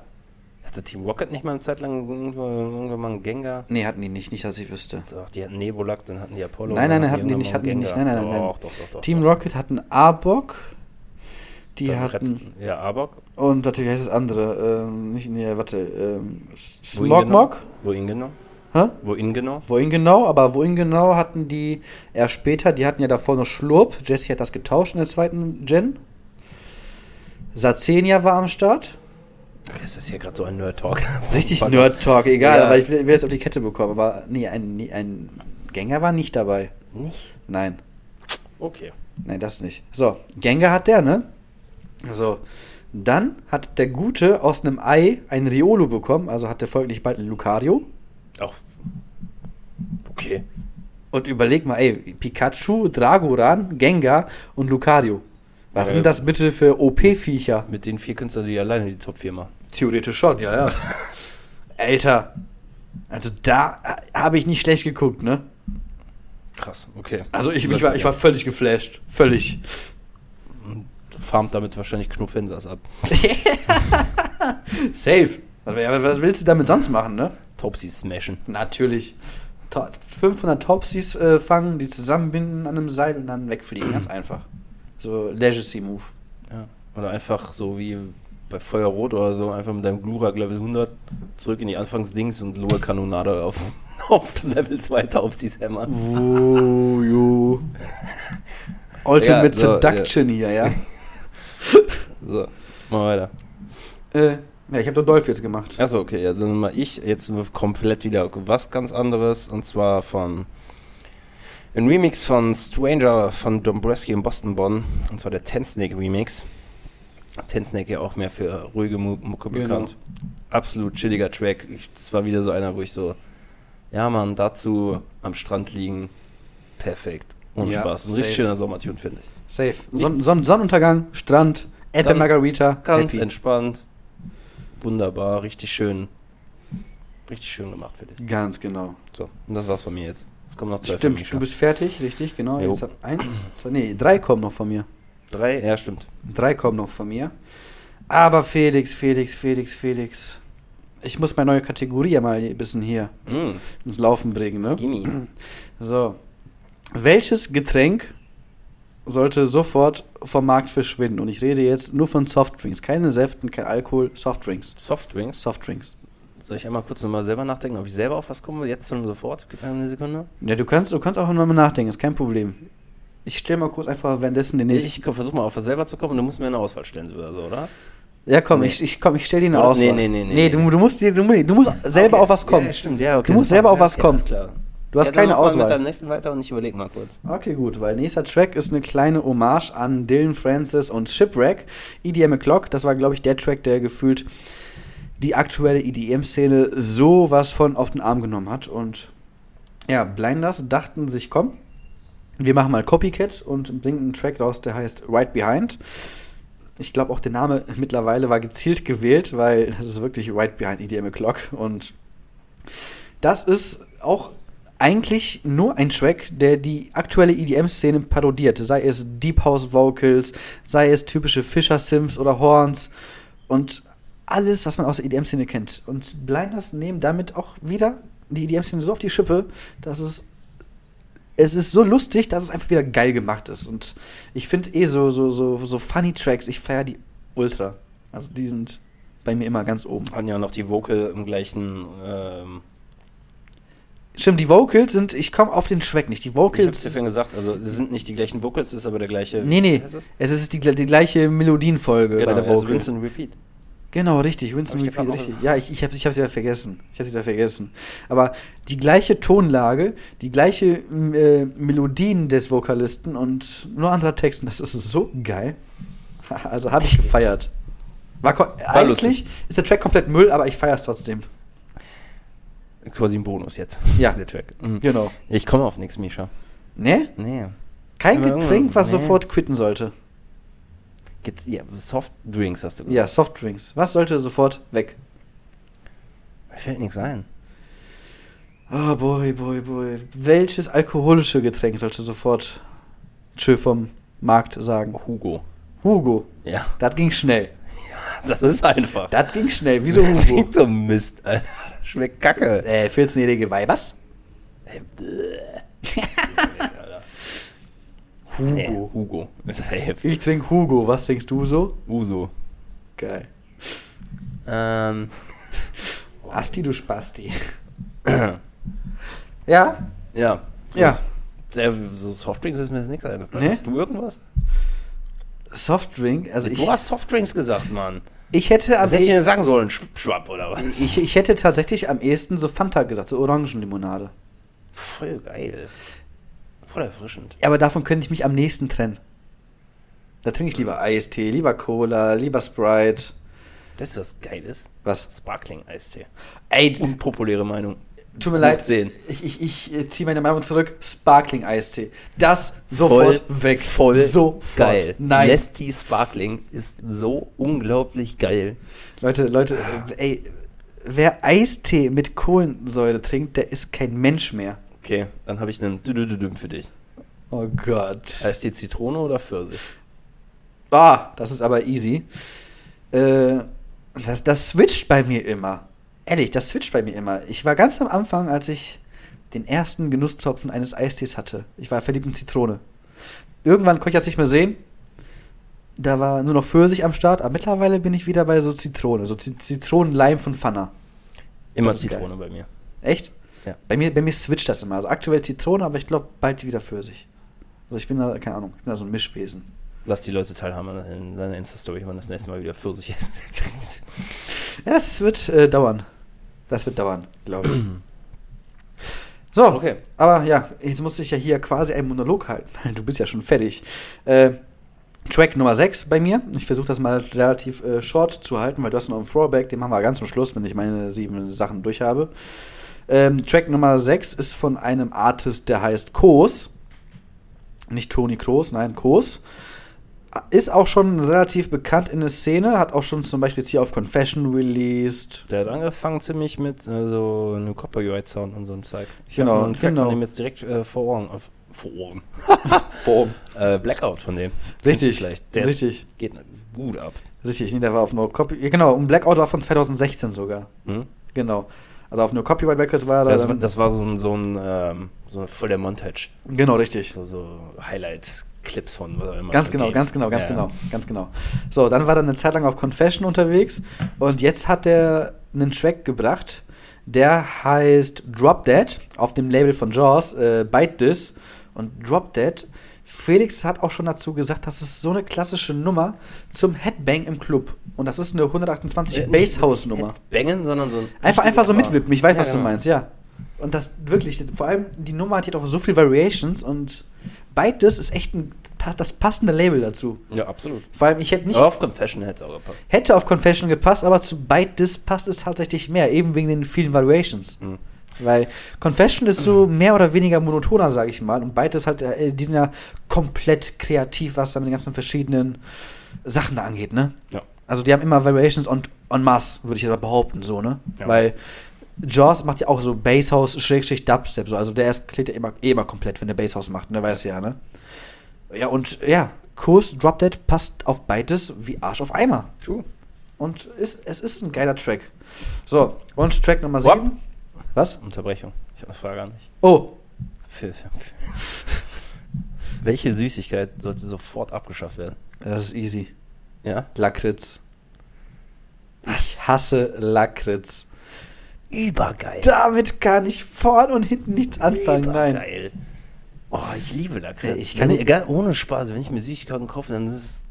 Hatte Team Rocket nicht mal eine Zeit lang irgendwann, mal einen Gengar? Nee, hatten die nicht, nicht, dass ich wüsste. Doch, die hatten Nebulak, dann hatten die Apollo. Nein, nein, nein, hatten die nicht, hatten die nicht. Nein, nein, nein, nein. Doch, doch, doch, doch. Team Rocket hat einen Arbok. Die hatten. Ja, Arbok. Und natürlich heißt das andere. Ähm, nicht, nee, warte. Ähm, Smogmog. Wohin genau? Hä? Wohin genau? Wohin genau? Aber wohin genau hatten die erst später, die hatten ja davor noch Schlurp. Jesse hat das getauscht in der zweiten Gen. Sazenia war am Start. Okay, ist das hier gerade so ein Nerd-Talk? Richtig. Nerd-Talk, egal, Ja. aber ich will, will das auf die Kette bekommen. Aber nee, ein, ein Gänger war nicht dabei. Nicht? Nein, Okay. nein, das nicht. So, Gengar hat der, ne? So, dann hat der Gute aus einem Ei ein Riolo bekommen, also hat der folglich bald ein Lucario. Auch. Okay. Und überleg mal, ey, Pikachu, Dragoran, Gengar und Lucario. Was Ja, sind das bitte für OP-Viecher? Mit den vier Künstler, die alleine die Top 4 machen. Theoretisch schon, ja, ja. Alter, also da habe ich nicht schlecht geguckt, ne? Krass, okay. Also ich, ich, war, ich war völlig geflasht. Völlig. Farmt damit wahrscheinlich Knuffensas ab. Safe. Was, was willst du damit sonst machen, ne? Topsy smashen. Natürlich. To 500 Topsies äh, fangen, die zusammenbinden an einem Seil und dann wegfliegen. Ganz einfach. So Legacy-Move. Ja. Oder einfach so wie bei Feuerrot oder so, einfach mit deinem Glurak Level 100 zurück in die Anfangsdings und Lohe Kanonade auf, auf Level 2 Taubsies hämmern. Oh, jo. Ultimate Ja, so, Seduction hier, ja. So, mal weiter. äh, ja, ich habe Dolph jetzt gemacht. Achso, okay, also mal ich, jetzt komplett wieder was ganz anderes und zwar von ein Remix von Stranger von Dombreski und Boston Bonn und zwar der Ten Snake Remix. Ten Snake ja auch mehr für ruhige Mu- Mucke Genau. bekannt. Absolut chilliger Track. Ich, das war wieder so einer, wo ich so, ja man, dazu am Strand liegen, perfekt. Ohne Ja, Spaß. Ein safe. richtig schöner Sommertune, finde ich. Safe. Son Son Sonnenuntergang, Strand, Apple Ganz- Margarita. Ganz happy. entspannt. Wunderbar, richtig schön. Richtig schön gemacht für dich. Ganz genau. So, und das war's von mir jetzt. Jetzt kommen noch zwei Stimmt, du bist fertig, richtig, genau. Jo. Jetzt hat eins, zwei, nee, drei kommen noch von mir. Drei, ja, stimmt. Drei kommen noch von mir. Aber Felix, Felix, Felix, Felix. Ich muss meine neue Kategorie ja mal ein bisschen hier Mm, ins Laufen bringen, ne? Gimme. So. Welches Getränk sollte sofort vom Markt verschwinden? Und ich rede jetzt nur von Softdrinks. Keine Säften, kein Alkohol, Softdrinks. Softdrinks. Softdrinks. Soll ich einmal kurz nochmal selber nachdenken, ob ich selber auf was komme? Jetzt schon sofort? Gib mir eine Sekunde. Ja, du kannst, du kannst auch nochmal nachdenken, ist kein Problem. Ich stelle mal kurz einfach währenddessen den nächsten. Ich versuche mal auf was selber zu kommen und du musst mir eine Auswahl stellen oder so, oder? ja, komm, Nee. ich, ich, komm, ich stelle dir eine Auswahl. nee, nee, nee, nee, Nee, du, du musst dir, du, musst- du musst selber Okay. auf was kommen. Ja, stimmt, ja, okay. Du musst selber auf Ja, was kommen. alles klar. Du hast ja, keine Auswahl. mit deinem nächsten weiter und ich überlege mal kurz. Okay, gut, weil nächster Track ist eine kleine Hommage an Dylan Francis und Shipwreck. EDM O'Clock, das war, glaube ich, der Track, der gefühlt die aktuelle EDM-Szene sowas von auf den Arm genommen hat. Und ja, Blinders dachten sich, komm, wir machen mal Copycat und bringen einen Track raus, der heißt Right Behind. Ich glaube auch der Name mittlerweile war gezielt gewählt, weil das ist wirklich Right Behind EDM O'Clock und das ist auch eigentlich nur ein Track, der die aktuelle EDM-Szene parodiert. Sei es Deep House Vocals, sei es typische Fischer-Sims oder Horns und alles, was man aus der EDM-Szene kennt. Und Blinders nehmen damit auch wieder die EDM-Szene so auf die Schippe, dass es es ist so lustig, dass es einfach wieder geil gemacht ist. Und ich finde eh so, so, so, so funny Tracks, ich feiere die ultra. Also die sind bei mir immer ganz oben. Hatten ja noch die Vocal im gleichen. Ähm, Stimmt, die Vocals sind, ich komme auf den Track nicht. Die ich hab's Vocals. dir vorhin gesagt, also es sind nicht die gleichen Vocals, es ist aber der gleiche. Nee, nee. es? Ist die, die gleiche Melodienfolge bei der also Vocal. Rinse and Repeat. Genau, richtig. Winston Repeat, richtig. Ja, ich, ich habe ich hab's wieder vergessen. Ich habe wieder vergessen. Aber die gleiche Tonlage, die gleiche äh, Melodien des Vokalisten und nur anderer Texten, das ist so geil. Also habe ich gefeiert. War, ko- eigentlich lustig. ist der Track komplett Müll, aber ich feiere es trotzdem. Quasi ein Bonus jetzt. Ja. Der Track. Mhm. Genau. Ich komme auf nichts, Misha. Ne? Nee. Kein Aber Getränk, was nee. sofort quitten sollte. Geht's, ja, Softdrinks hast du gesagt. Ja, Softdrinks. Was sollte sofort weg? Mir fällt nichts ein. Oh boy, boy, boy. Welches alkoholische Getränk sollte sofort Tschö vom Markt sagen? Hugo. Hugo. Ja. Das ging schnell. Das ist einfach. Das ging schnell. Wieso Das Hugo? klingt so Mist, Alter. Schmeckt kacke. äh, 14-jährige Weibers? Nee, Hugo. Hugo. Ist safe. Ich trinke Hugo. Was trinkst du so? Uso. Geil. Ähm. Asti, du Spasti. ja? Ja. Ja. So Softdrinks ist mir jetzt nichts eingefallen. Nee? Hast du irgendwas? Softdrink. Also du hast Softdrinks gesagt, Mann. Ich hätte am Was hätte ich e- denn sagen sollen? Schwupp, schwapp oder was? ich, ich hätte tatsächlich am ehesten so Fanta gesagt, so Orangenlimonade. Voll geil. Voll erfrischend. Aber davon könnte ich mich am nächsten trennen. Da trinke ich lieber Eistee, lieber Cola, lieber Sprite. Weißt du, was geil ist? Was? Sparkling-Eistee. Ey, Unpopuläre Meinung. Tut mir leid. sehen. Ich, ich, ich äh, ziehe meine Meinung zurück. Sparkling Eistee. Das sofort weg. Voll sofort. geil. Nein. Nesti Sparkling ist so unglaublich geil. Leute, Leute, äh, ey, wer Eistee mit Kohlensäure trinkt, der ist kein Mensch mehr. Okay, dann habe ich einen Düdüdüdüm für dich. Oh Gott. Heißt die Zitrone oder Pfirsich? Ah, das ist aber easy. Äh, das, das switcht bei mir immer. Ehrlich, das switcht bei mir immer. Ich war ganz am Anfang, als ich den ersten Genusstropfen eines Eistees hatte. Ich war verliebt in Zitrone. Irgendwann konnte ich das nicht mehr sehen. Da war nur noch Pfirsich am Start, aber mittlerweile bin ich wieder bei so Zitrone, so Zi- Zitronenleim von Fanta. Immer Zitrone bei mir. Echt? Ja. Bei mir, bei mir switcht das immer. Also aktuell Zitrone, aber ich glaube bald wieder Pfirsich. Also ich bin da, keine Ahnung, ich bin da so ein Mischwesen. Lass die Leute teilhaben in deiner Insta-Story, wann das nächste Mal wieder Pfirsich ist. Ja, das wird äh, dauern. Das wird dauern, glaube ich. So, Okay. aber ja, jetzt muss ich ja hier quasi einen Monolog halten. Du bist ja schon fertig. Äh, Track Nummer 6 bei mir. Ich versuche das mal relativ äh, short zu halten, weil du hast noch einen Throwback, den machen wir ganz zum Schluss, wenn ich meine sieben Sachen durch habe. Ähm, Track Nummer 6 ist von einem Artist, der heißt Kos. Nicht Toni Kroos, nein, Kos. Ist auch schon relativ bekannt in der Szene, hat auch schon zum Beispiel jetzt hier auf Confession released. Der hat angefangen ziemlich mit äh, so einem Copyright-Sound und so ein Zeug. Ich Genau, hab einen Track genau. von dem jetzt direkt äh, vor Ohren. Äh, vor Ohren. Form. Äh, Blackout von dem. Richtig, Vielleicht. Der richtig, geht gut ab. richtig. Nee, der war auf No Copy. Genau, und Blackout war von 2016 sogar. Hm? Genau. Also auf No Copyright Records war er Das, war, das war so ein, so ein, ähm, so voll der Montage. Genau, richtig. So, so Highlight-Clips von was auch immer. Ganz genau, Games. ganz genau, ganz Ja. genau, ganz genau. So, dann war er eine Zeit lang auf Confession unterwegs und jetzt hat er einen Track gebracht, der heißt Drop Dead auf dem Label von Jaws, äh, Bite This. Und Drop Dead, Felix hat auch schon dazu gesagt, das ist so eine klassische Nummer zum Headbang im Club. Und das ist eine 128 Äh, nicht Basshouse-Nummer. Bangen, sondern so ein. Einfach, einfach so mitwippen, ich weiß, Ja, was du genau. meinst, ja. Und das wirklich, vor allem die Nummer hat hier auch so viel Variations und This ist echt ein, das passende Label dazu. Ja, absolut. Vor allem, ich hätte nicht, Aber auf Confession hätte es auch gepasst. hätte auf Confession gepasst, aber zu This passt es tatsächlich mehr, eben wegen den vielen Variations. Mhm. Weil Confession ist so mehr oder weniger monotoner, sage ich mal. Und ist halt, äh, die sind ja komplett kreativ, was da mit den ganzen verschiedenen Sachen da angeht, ne? Ja. Also die haben immer Variations on, en masse, würde ich mal behaupten, so, ne? Ja. Weil Jaws macht ja auch so Basshouse, Schrägstrich, Dubstep, so. Also der ist, klingt ja immer, eh immer komplett, wenn der Basshouse macht, ne? Weißt du ja, ne? Ja, und ja, Kurs Drop Dead passt auf beides wie Arsch auf Eimer. True. Und ist, es ist ein geiler Track. So, und Track Nummer Wop. 7. Was? Unterbrechung. Ich habe eine Frage an dich. Oh, Für. Welche Süßigkeit sollte sofort abgeschafft werden? das ist easy. Ja? Lakritz. Ich hasse Lakritz. Übergeil. Damit kann ich vorn und hinten nichts anfangen. Nein. Übergeil. Oh, ich liebe Lakritz. Ich kann- wenn, ganz ohne Spaß, wenn ich mir Süßigkeiten kaufe, dann ist es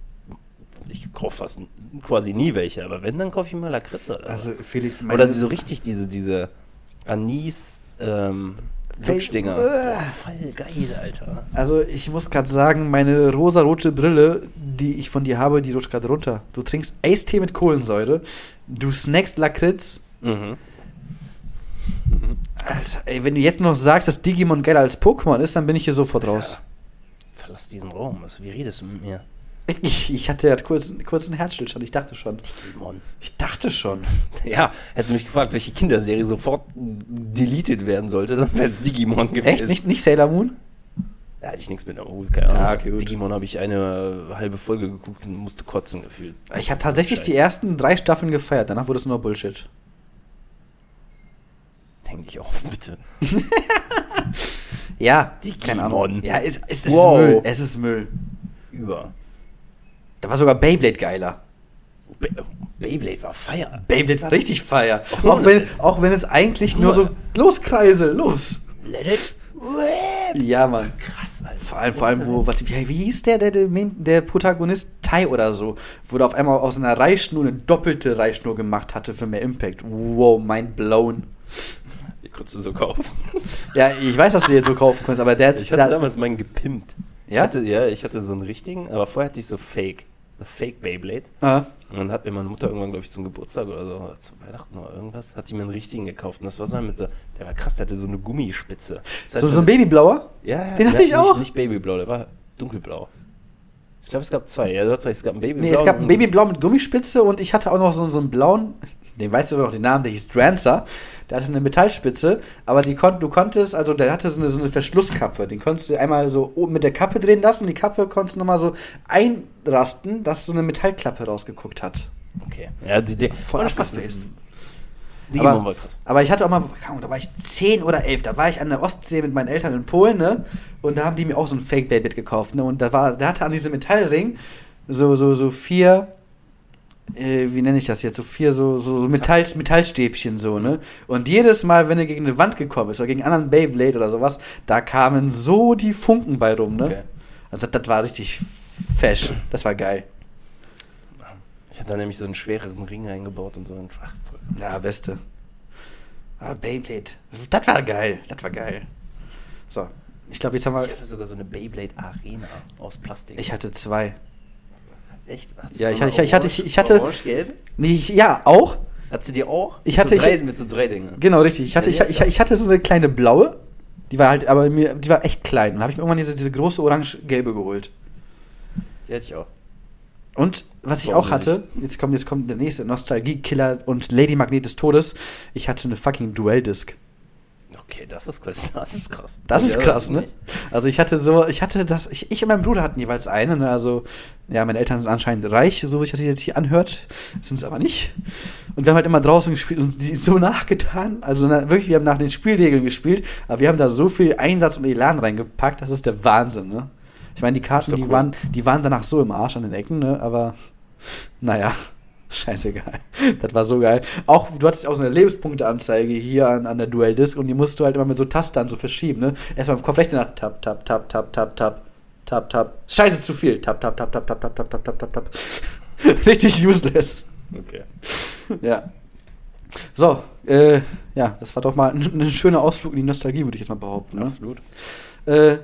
ich kaufe fast quasi nie welche, aber wenn, dann kaufe ich mal Lakritze. Oder, Also was. Felix, oder so richtig diese, diese Anis, ähm, Lutschdinger. Boah, voll geil, Alter. Also ich muss gerade sagen, meine rosarote Brille, die ich von dir habe, die rutscht gerade runter. Du trinkst Eistee mit Kohlensäure, du snackst Lakritz. Mhm. Alter, ey, wenn du jetzt noch sagst, dass Digimon geiler als Pokémon ist, dann bin ich hier sofort raus. Verlass diesen Raum. Was, wie redest du mit mir? Ich, ich hatte ja kurz, kurz einen Herzstillstand, ich dachte schon. Simon. Ich dachte schon. Ja, hättest du mich gefragt, welche Kinderserie sofort deleted werden sollte, dann wäre es Digimon gewesen. Echt? Nicht, nicht Sailor Moon? Da hatte ich nichts mit. Oh, keine Ahnung. Ja, okay. Digimon habe ich eine halbe Folge geguckt und musste kotzen gefühlt. Ich habe tatsächlich die ersten drei Staffeln gefeiert, danach wurde es nur Bullshit. Häng dich auf, bitte. Ja, Digimon. keine Ahnung. Ja, es, es ist Wow. Müll. Es ist Müll. Über. Da war sogar Beyblade geiler. Be Beyblade war Feier. Beyblade war richtig feier. Oh, auch, wenn, auch wenn es eigentlich nur so, los Kreisel, los. Let it rip. Ja, Mann. Krass, Alter. Vor allem, vor allem, wo, warte, wie, wie hieß der, der, der, der Protagonist? Tai oder so, wo der auf einmal aus einer Reichschnur eine doppelte Reichschnur gemacht hatte für mehr Impact. Wow, mind blown. Die konntest du so kaufen. Ja, ich weiß, dass du den jetzt so kaufen kannst, aber der hat Ich hatte da- damals meinen gepimpt. Ja? Ich hatte, ja, ich hatte so einen richtigen, aber vorher hatte ich so Fake. Fake Beyblades. Ah. Und dann hat mir meine Mutter irgendwann, glaube ich, zum Geburtstag oder so, oder zu Weihnachten oder irgendwas, hat sie mir einen richtigen gekauft. Und das war so mit so, der war krass, der hatte so eine Gummispitze. Das heißt, so, so ein Babyblauer? Ja, ja, Den hatte ich auch. Nicht, nicht Babyblau, der war dunkelblau. Ich glaube, es gab zwei. Ja, du hast recht, es gab einen Babyblau. Nee, es gab ein Babyblau mit Gummispitze und ich hatte auch noch so, so einen blauen, den weißt du doch den Namen, der hieß Drancer. Der hatte eine Metallspitze, aber die kon du konntest, also der hatte so eine, so eine Verschlusskappe. Den konntest du einmal so oben mit der Kappe drehen lassen und die Kappe konntest du nochmal so einrasten, dass so eine Metallklappe rausgeguckt hat. Okay. Ja, die, die Voll abgespaced. Aber, aber ich hatte auch mal, da war ich 10 oder 11, da war ich an der Ostsee mit meinen Eltern in Polen, ne? Und da haben die mir auch so ein Fake Baby gekauft, ne? Und da war, der hatte an diesem Metallring so, so, so vier, äh, wie nenne ich das jetzt, so vier so, so, so Metall, Metallstäbchen so, ne? Und jedes Mal, wenn er gegen eine Wand gekommen ist oder gegen einen anderen Beyblade oder sowas, da kamen so die Funken bei rum, ne? Okay. Also das war richtig fesch, das war geil. Ich hatte da nämlich so einen schwereren Ring eingebaut und so. Und, ach. Ja, beste. Ah, Beyblade. Das war geil. Das war geil. So, ich glaube, jetzt haben wir. Ich hatte sogar so eine Beyblade Arena aus Plastik. Ich hatte zwei. Echt? Hattest Ja, ich- ich- ich hatte- orange- ich hatte- Orange-gelb? Nee, ich, ja, auch. Hattest du die auch? Ich hatte- so drei, ich- mit so drei Dingen. Genau, richtig. Ich hatte, Ja, ich, ich, ich hatte so eine kleine blaue. Die war halt, aber mir, die war echt klein. Und dann habe ich mir irgendwann diese, diese große orange-gelbe geholt. Die hatte ich auch. Und was ich Warum auch hatte, jetzt kommt, jetzt kommt der nächste Nostalgie-Killer und Lady Magnet des Todes. Ich hatte eine fucking Duell-Disc. Okay, das ist krass. Das ist krass. Das ist krass, ne? Also ich hatte so, ich hatte das, ich, ich und mein Bruder hatten jeweils eine, ne? Also, ja, meine Eltern sind anscheinend reich, so wie sich das jetzt hier anhört, sind es aber nicht. Und wir haben halt immer draußen gespielt und die so nachgetan. Also na, wirklich, wir haben nach den Spielregeln gespielt, aber wir haben da so viel Einsatz und Elan reingepackt, das ist der Wahnsinn, ne? Ich meine, die Karten, die cool. waren, die waren danach so im Arsch an den Ecken, ne? Aber naja. Scheißegal. Das war so geil. Auch, du hattest auch so eine Lebenspunkteanzeige hier an, an der Duell-Disc und die musst du halt immer mit so Tastern so verschieben, ne? Erstmal im Kopf rechte nach tap, tap, tap, tap, tap, tap, tap, tap. Scheiße, zu viel. Tap, tap, tap, tap, tap, tap, tap, tap, tap, tap, tap. Richtig useless. Okay. Ja. So, äh, ja, das war doch mal ein, schöner Ausflug in die Nostalgie, würde ich jetzt mal behaupten. Ne? Absolut. Äh,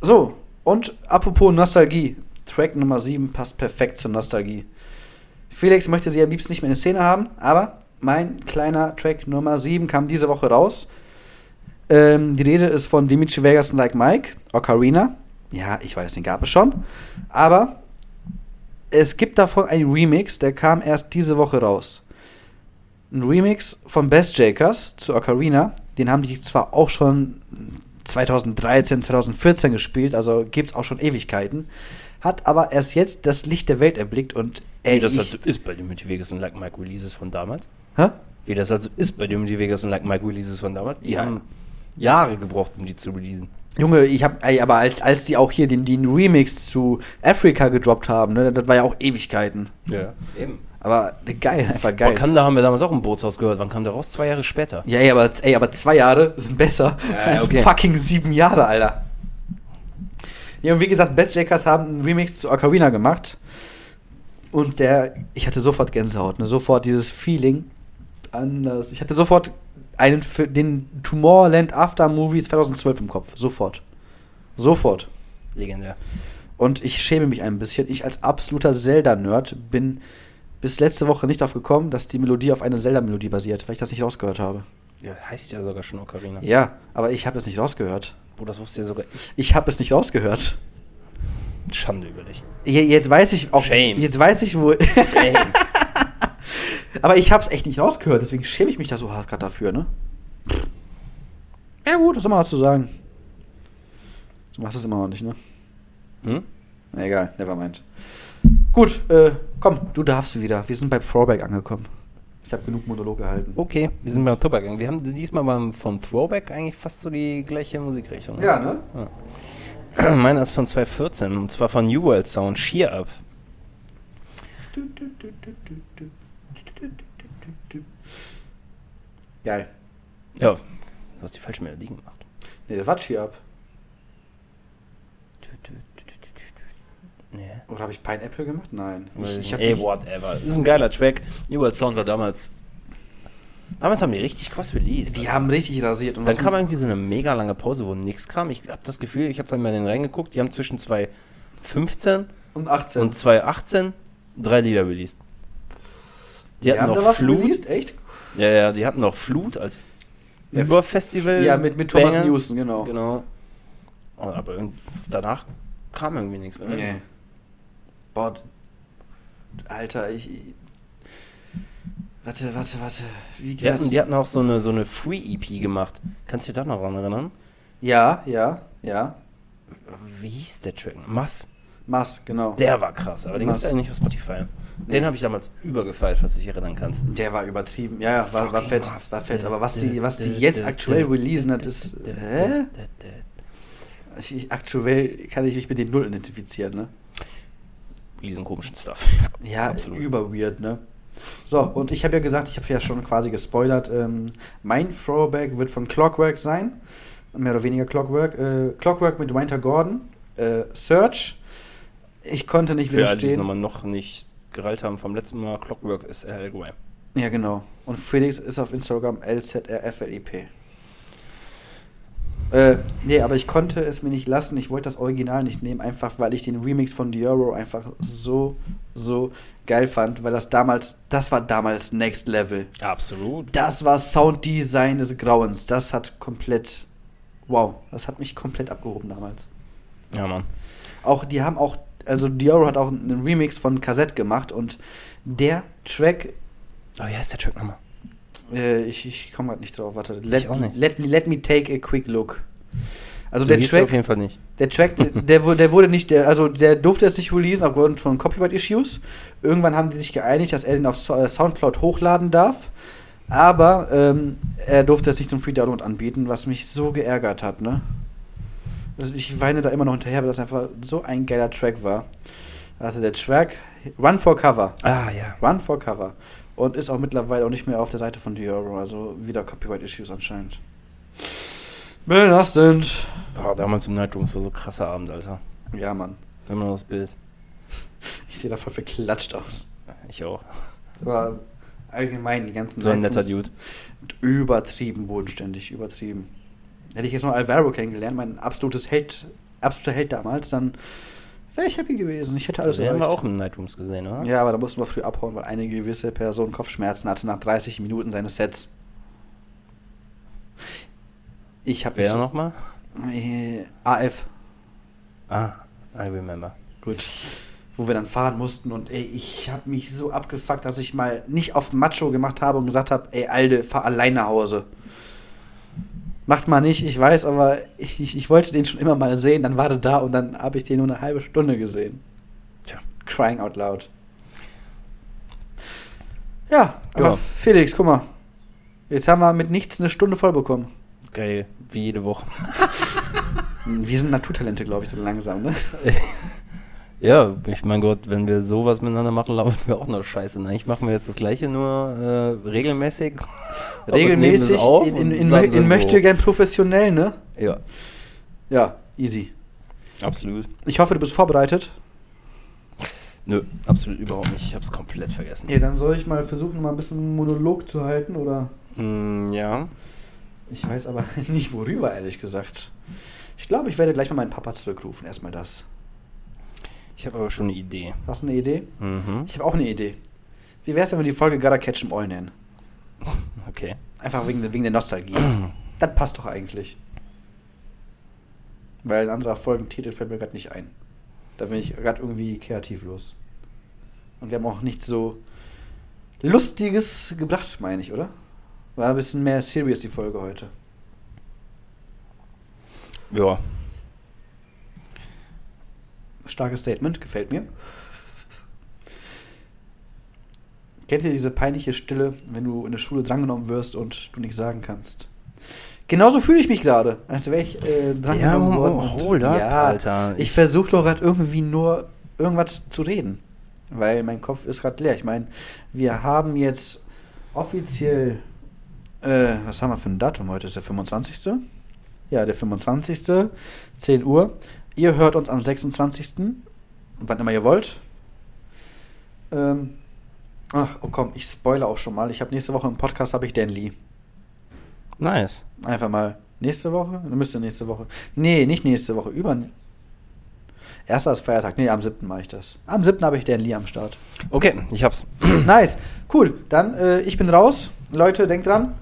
so, und apropos Nostalgie. Track Nummer 7 passt perfekt zur Nostalgie. Felix möchte sie am liebsten nicht mehr in der Szene haben, aber mein kleiner Track Nummer 7 kam diese Woche raus. Ähm, die Rede ist von Dimitri Vegas und Like Mike, Ocarina. Ja, ich weiß, den gab es schon. Aber es gibt davon einen Remix, der kam erst diese Woche raus. Ein Remix von Best Jakers zu Ocarina. Den haben die zwar auch schon 2013, 2014 gespielt, also gibt es auch schon Ewigkeiten. Hat aber erst jetzt das Licht der Welt erblickt und ey, Wie das ich, also ist bei den Multi Vegas und Like Mike Releases von damals. Hä? Wie das also ist bei den Multi Vegas und Like Mike Releases von damals. Die Ja. haben Jahre gebraucht, um die zu releasen. Junge, ich hab, ey, aber als, als die auch hier den, den Remix zu Afrika gedroppt haben, ne, das war ja auch Ewigkeiten. Ja, eben. Aber geil, einfach geil. Wakanda haben wir damals auch im Bootshaus gehört. Wann kam der raus? Zwei Jahre später. Ja, ey, aber, ey, aber zwei Jahre sind besser Ja, als okay. fucking sieben Jahre, Alter. Ja, und wie gesagt, Best Jakers haben einen Remix zu Ocarina gemacht. Und der, ich hatte sofort Gänsehaut, ne? sofort dieses Feeling anders. Ich hatte sofort einen, den Tomorrowland After Movies 2012 im Kopf. Sofort. Sofort. Legendär. Und ich schäme mich ein bisschen. Ich als absoluter Zelda-Nerd bin bis letzte Woche nicht darauf gekommen, dass die Melodie auf einer Zelda-Melodie basiert, weil ich das nicht rausgehört habe. Ja, heißt ja sogar schon Ocarina. Ja, aber ich habe es nicht rausgehört. Wo das wusste ja sogar ich. Ich habe es nicht rausgehört. Schande über dich. Je- Jetzt weiß ich auch. Shame. Jetzt weiß ich, wo. Ey, aber ich habe es echt nicht rausgehört, deswegen schäme ich mich da so hart gerade dafür, ne? Ja, gut, was soll man dazu sagen? Du machst es immer noch nicht, ne? hm? Na, egal, nevermind. Gut, äh, komm, du darfst wieder. Wir sind bei Throwback angekommen. Ich habe genug Monolog gehalten. Okay, wir sind beim Throwback. Wir haben diesmal beim, von Throwback eigentlich fast so die gleiche Musikrichtung. Ja, ne? Meiner ist von 2014 und zwar von New World Sound, Cheer Up. Geil. Ja, du hast die falsche Melodie gemacht. Nee, das war Cheer Up. Nee. Oder habe ich Pineapple gemacht? Nein. Ich, ich Ey, nicht- whatever. Das ist ein geiler Track. New World Sound war damals. Damals haben die richtig krass released. die Alter. haben richtig rasiert. Und Dann kam irgendwie so eine mega lange Pause, wo nichts kam. Ich habe das Gefühl, ich habe vorhin mal in den reingeguckt, die haben zwischen 2015 und 18. und 2018 drei Lieder released. Die, hatten haben da noch Flut. released? Echt? Ja, ja, die hatten noch Flut als Ja, Überfestival. Ja, mit, mit Thomas Banger. Newson, genau. Genau. Aber danach kam irgendwie nichts mehr. Nee. Boah, Alter, ich. ich- Warte, warte, warte. Wie Die hatten, die hatten auch so eine, so eine Free-EP gemacht. Kannst du dich da noch dran erinnern? Ja, ja, ja. Wie hieß der Track? Mass. Mass, genau. Der war krass, aber den Mass. gibt's eigentlich auf Spotify. Den habe ich damals übergefeiert, was du dich erinnern kannst. Der war übertrieben. Ja, ja, war, war fett. Mass. War fett. Aber was die, was die jetzt aktuell releasen hat, ist. Hä? Ich, aktuell kann ich mich mit den Null identifizieren, ne? Diesen komischen Stuff. Ja, Absolut. über weird, ne? So, und ich habe ja gesagt, ich habe ja schon quasi gespoilert, ähm, mein Throwback wird von Clockwork sein. Mehr oder weniger Clockwork. Äh, Clockwork mit Winter Gordon. Äh, Search. Ich konnte nicht Für alle, die es widerstehen. nochmal noch nicht gereilt haben vom letzten Mal, Clockwork ist RL Graham. Ja, genau. Und Felix ist auf Instagram LZRFLIP. Äh, nee, aber ich konnte es mir nicht lassen. Ich wollte das Original nicht nehmen, einfach weil ich den Remix von Dioro einfach so, so geil fand, weil das damals, das war damals Next Level. Absolut. Das war Sounddesign des Grauens. Das hat komplett, wow, das hat mich komplett abgehoben damals. Ja, Mann. Auch, die haben auch, also Dioro hat auch einen Remix von Cassette gemacht und der Track Oh, wie heißt der Track nochmal? Äh, ich ich komme gerade nicht drauf. Warte. Let, auch nicht. Let, me, let me take a quick look. Also Du der liest auf Track, jeden Fall nicht. der Track, der, der, wu- der wurde nicht, der, also der durfte es nicht releasen aufgrund von Copyright-Issues. Irgendwann haben die sich geeinigt, dass er den auf äh, Soundcloud hochladen darf. Aber ähm, er durfte es nicht zum Free Download anbieten, was mich so geärgert hat, ne? Also ich weine da immer noch hinterher, weil das einfach so ein geiler Track war. Also der Track Run for Cover. Ah, ja. Run for Cover. Und ist auch mittlerweile auch nicht mehr auf der Seite von Dioro, also wieder Copyright-Issues anscheinend. Belastend. Oh, damals im Nightrooms war so krasser Abend, Alter. Ja, Mann. Immer noch das Bild. Ich sehe da voll verklatscht aus. Ich auch. Aber allgemein die ganzen So ein netter Dude. Übertrieben bodenständig, übertrieben. Hätte ich jetzt noch Alvaro kennengelernt, mein absolutes Held, absoluter Held damals, dann wäre ich happy gewesen. Ich hätte alles Den haben wir auch im Nightrooms gesehen, oder? Ja, aber da mussten wir früh abhauen, weil eine gewisse Person Kopfschmerzen hatte nach 30 Minuten seines Sets. Ich habe Wer nochmal? Äh, AF. Ah, I remember. Gut. Wo wir dann fahren mussten und ey, ich habe mich so abgefuckt, dass ich mal nicht auf Macho gemacht habe und gesagt habe, ey, Alde, fahr allein nach Hause. Macht mal nicht, ich weiß, aber ich, ich, ich wollte den schon immer mal sehen, dann war der da und dann habe ich den nur eine halbe Stunde gesehen. Tja. Crying out loud. Ja, aber Ja. Felix, guck mal. Jetzt haben wir mit nichts eine Stunde voll bekommen. Geil, wie jede Woche. Wir sind Naturtalente, glaube ich, so langsam, ne? Ja, ich mein Gott, wenn wir sowas miteinander machen, laufen wir auch noch scheiße. Ne? Ich mache mir jetzt das gleiche, nur äh, regelmäßig. Regelmäßig in, in, in, in möchte gern professionell, ne? Ja, Ja, easy. absolut. Ich hoffe, du bist vorbereitet. Nö, absolut überhaupt nicht. Ich hab's komplett vergessen. Ja, dann soll ich mal versuchen, mal ein bisschen einen Monolog zu halten, oder? Mm, ja. Ich weiß aber nicht worüber, ehrlich gesagt. Ich glaube, ich werde gleich mal meinen Papa zurückrufen. Erstmal das. Ich habe aber schon eine Idee. Hast du eine Idee? Mhm. Ich habe auch eine Idee. Wie wär's, wenn wir die Folge Gotta Catch 'em All nennen? Okay. Einfach wegen, der- wegen der Nostalgie. das passt doch eigentlich. Weil ein anderer Folgentitel fällt mir gerade nicht ein. Da bin ich gerade irgendwie kreativlos. Und wir haben auch nichts so Lustiges gebracht, meine ich, oder? War ein bisschen mehr serious die Folge heute. Ja. Starkes Statement, gefällt mir. Kennt ihr diese peinliche Stille, wenn du in der Schule drangenommen wirst und du nichts sagen kannst? Genauso fühle ich mich gerade, als wäre ich äh, drangenommen Ja, worden. oh, hold up, Alter. Ich Ich- versuche doch gerade irgendwie nur irgendwas zu reden, weil mein Kopf ist gerade leer. Ich meine, wir haben jetzt offiziell, äh, was haben wir für ein Datum heute? Ist der 25.? Ja, der 25. 10 Uhr. Ihr hört uns am 26. Wann immer ihr wollt. Ähm, ach, oh komm, ich spoilere auch schon mal. Ich habe nächste Woche im Podcast habe ich Dan Lee. Nice. Einfach mal nächste Woche? Dann müsste nächste Woche. Nee, nicht nächste Woche. Über. Erster ist Feiertag. Nee, am 7. mache ich das. Am 7. habe ich Dan Lee am Start. Okay, ich hab's. nice. Cool. Dann, äh, ich bin raus. Leute, denkt dran.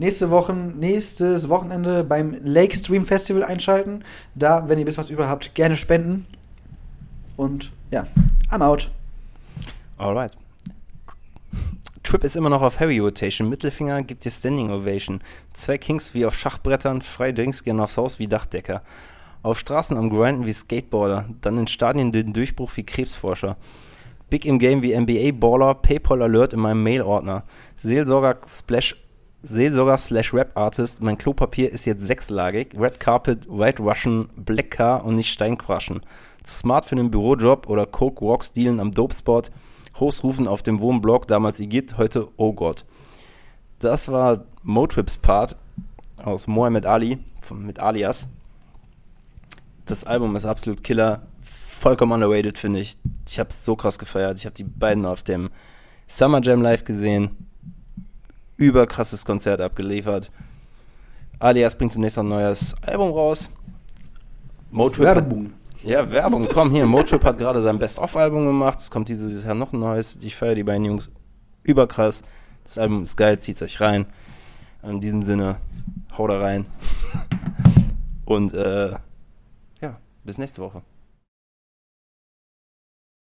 Nächste Woche, nächstes Wochenende beim Lake Stream Festival einschalten. Da, wenn ihr bis was über habt, gerne spenden. Und ja, I'm out. Alright. Trip ist immer noch auf Heavy Rotation. Mittelfinger gibt dir Standing Ovation. Zwei Kings wie auf Schachbrettern, freie Drinks gehen aufs Haus wie Dachdecker. Auf Straßen am Grinden wie Skateboarder, dann in Stadien den Durchbruch wie Krebsforscher. Big im Game wie NBA Baller, PayPal Alert in meinem Mail-Ordner. Seelsorger Splash, Seelsorger slash Rap Artist, mein Klopapier ist jetzt sechslagig. Red Carpet, White Russian, Black Car und nicht Steinquaschen. Smart für einen Bürojob oder Coke Rocks dealen am Dopespot. Host rufen auf dem Wohnblog, damals Igitt, heute Oh Gott. Das war Motrips Part aus Mohammed Ali, von, mit Alias. Das Album ist absolut killer, vollkommen underrated, finde ich. Ich habe es so krass gefeiert. Ich habe die beiden auf dem Summer Jam live gesehen. Überkrasses Konzert abgeliefert. Alias bringt demnächst noch ein neues Album raus. Motrip Werbung. ja, Werbung, komm hier. Motrip hat gerade sein Best-of-Album gemacht. Es kommt dieses Jahr noch ein neues. Ich feiere die beiden Jungs überkrass. Das Album ist geil, zieht's euch rein. In diesem Sinne, hau da rein. Und äh, ja, bis nächste Woche.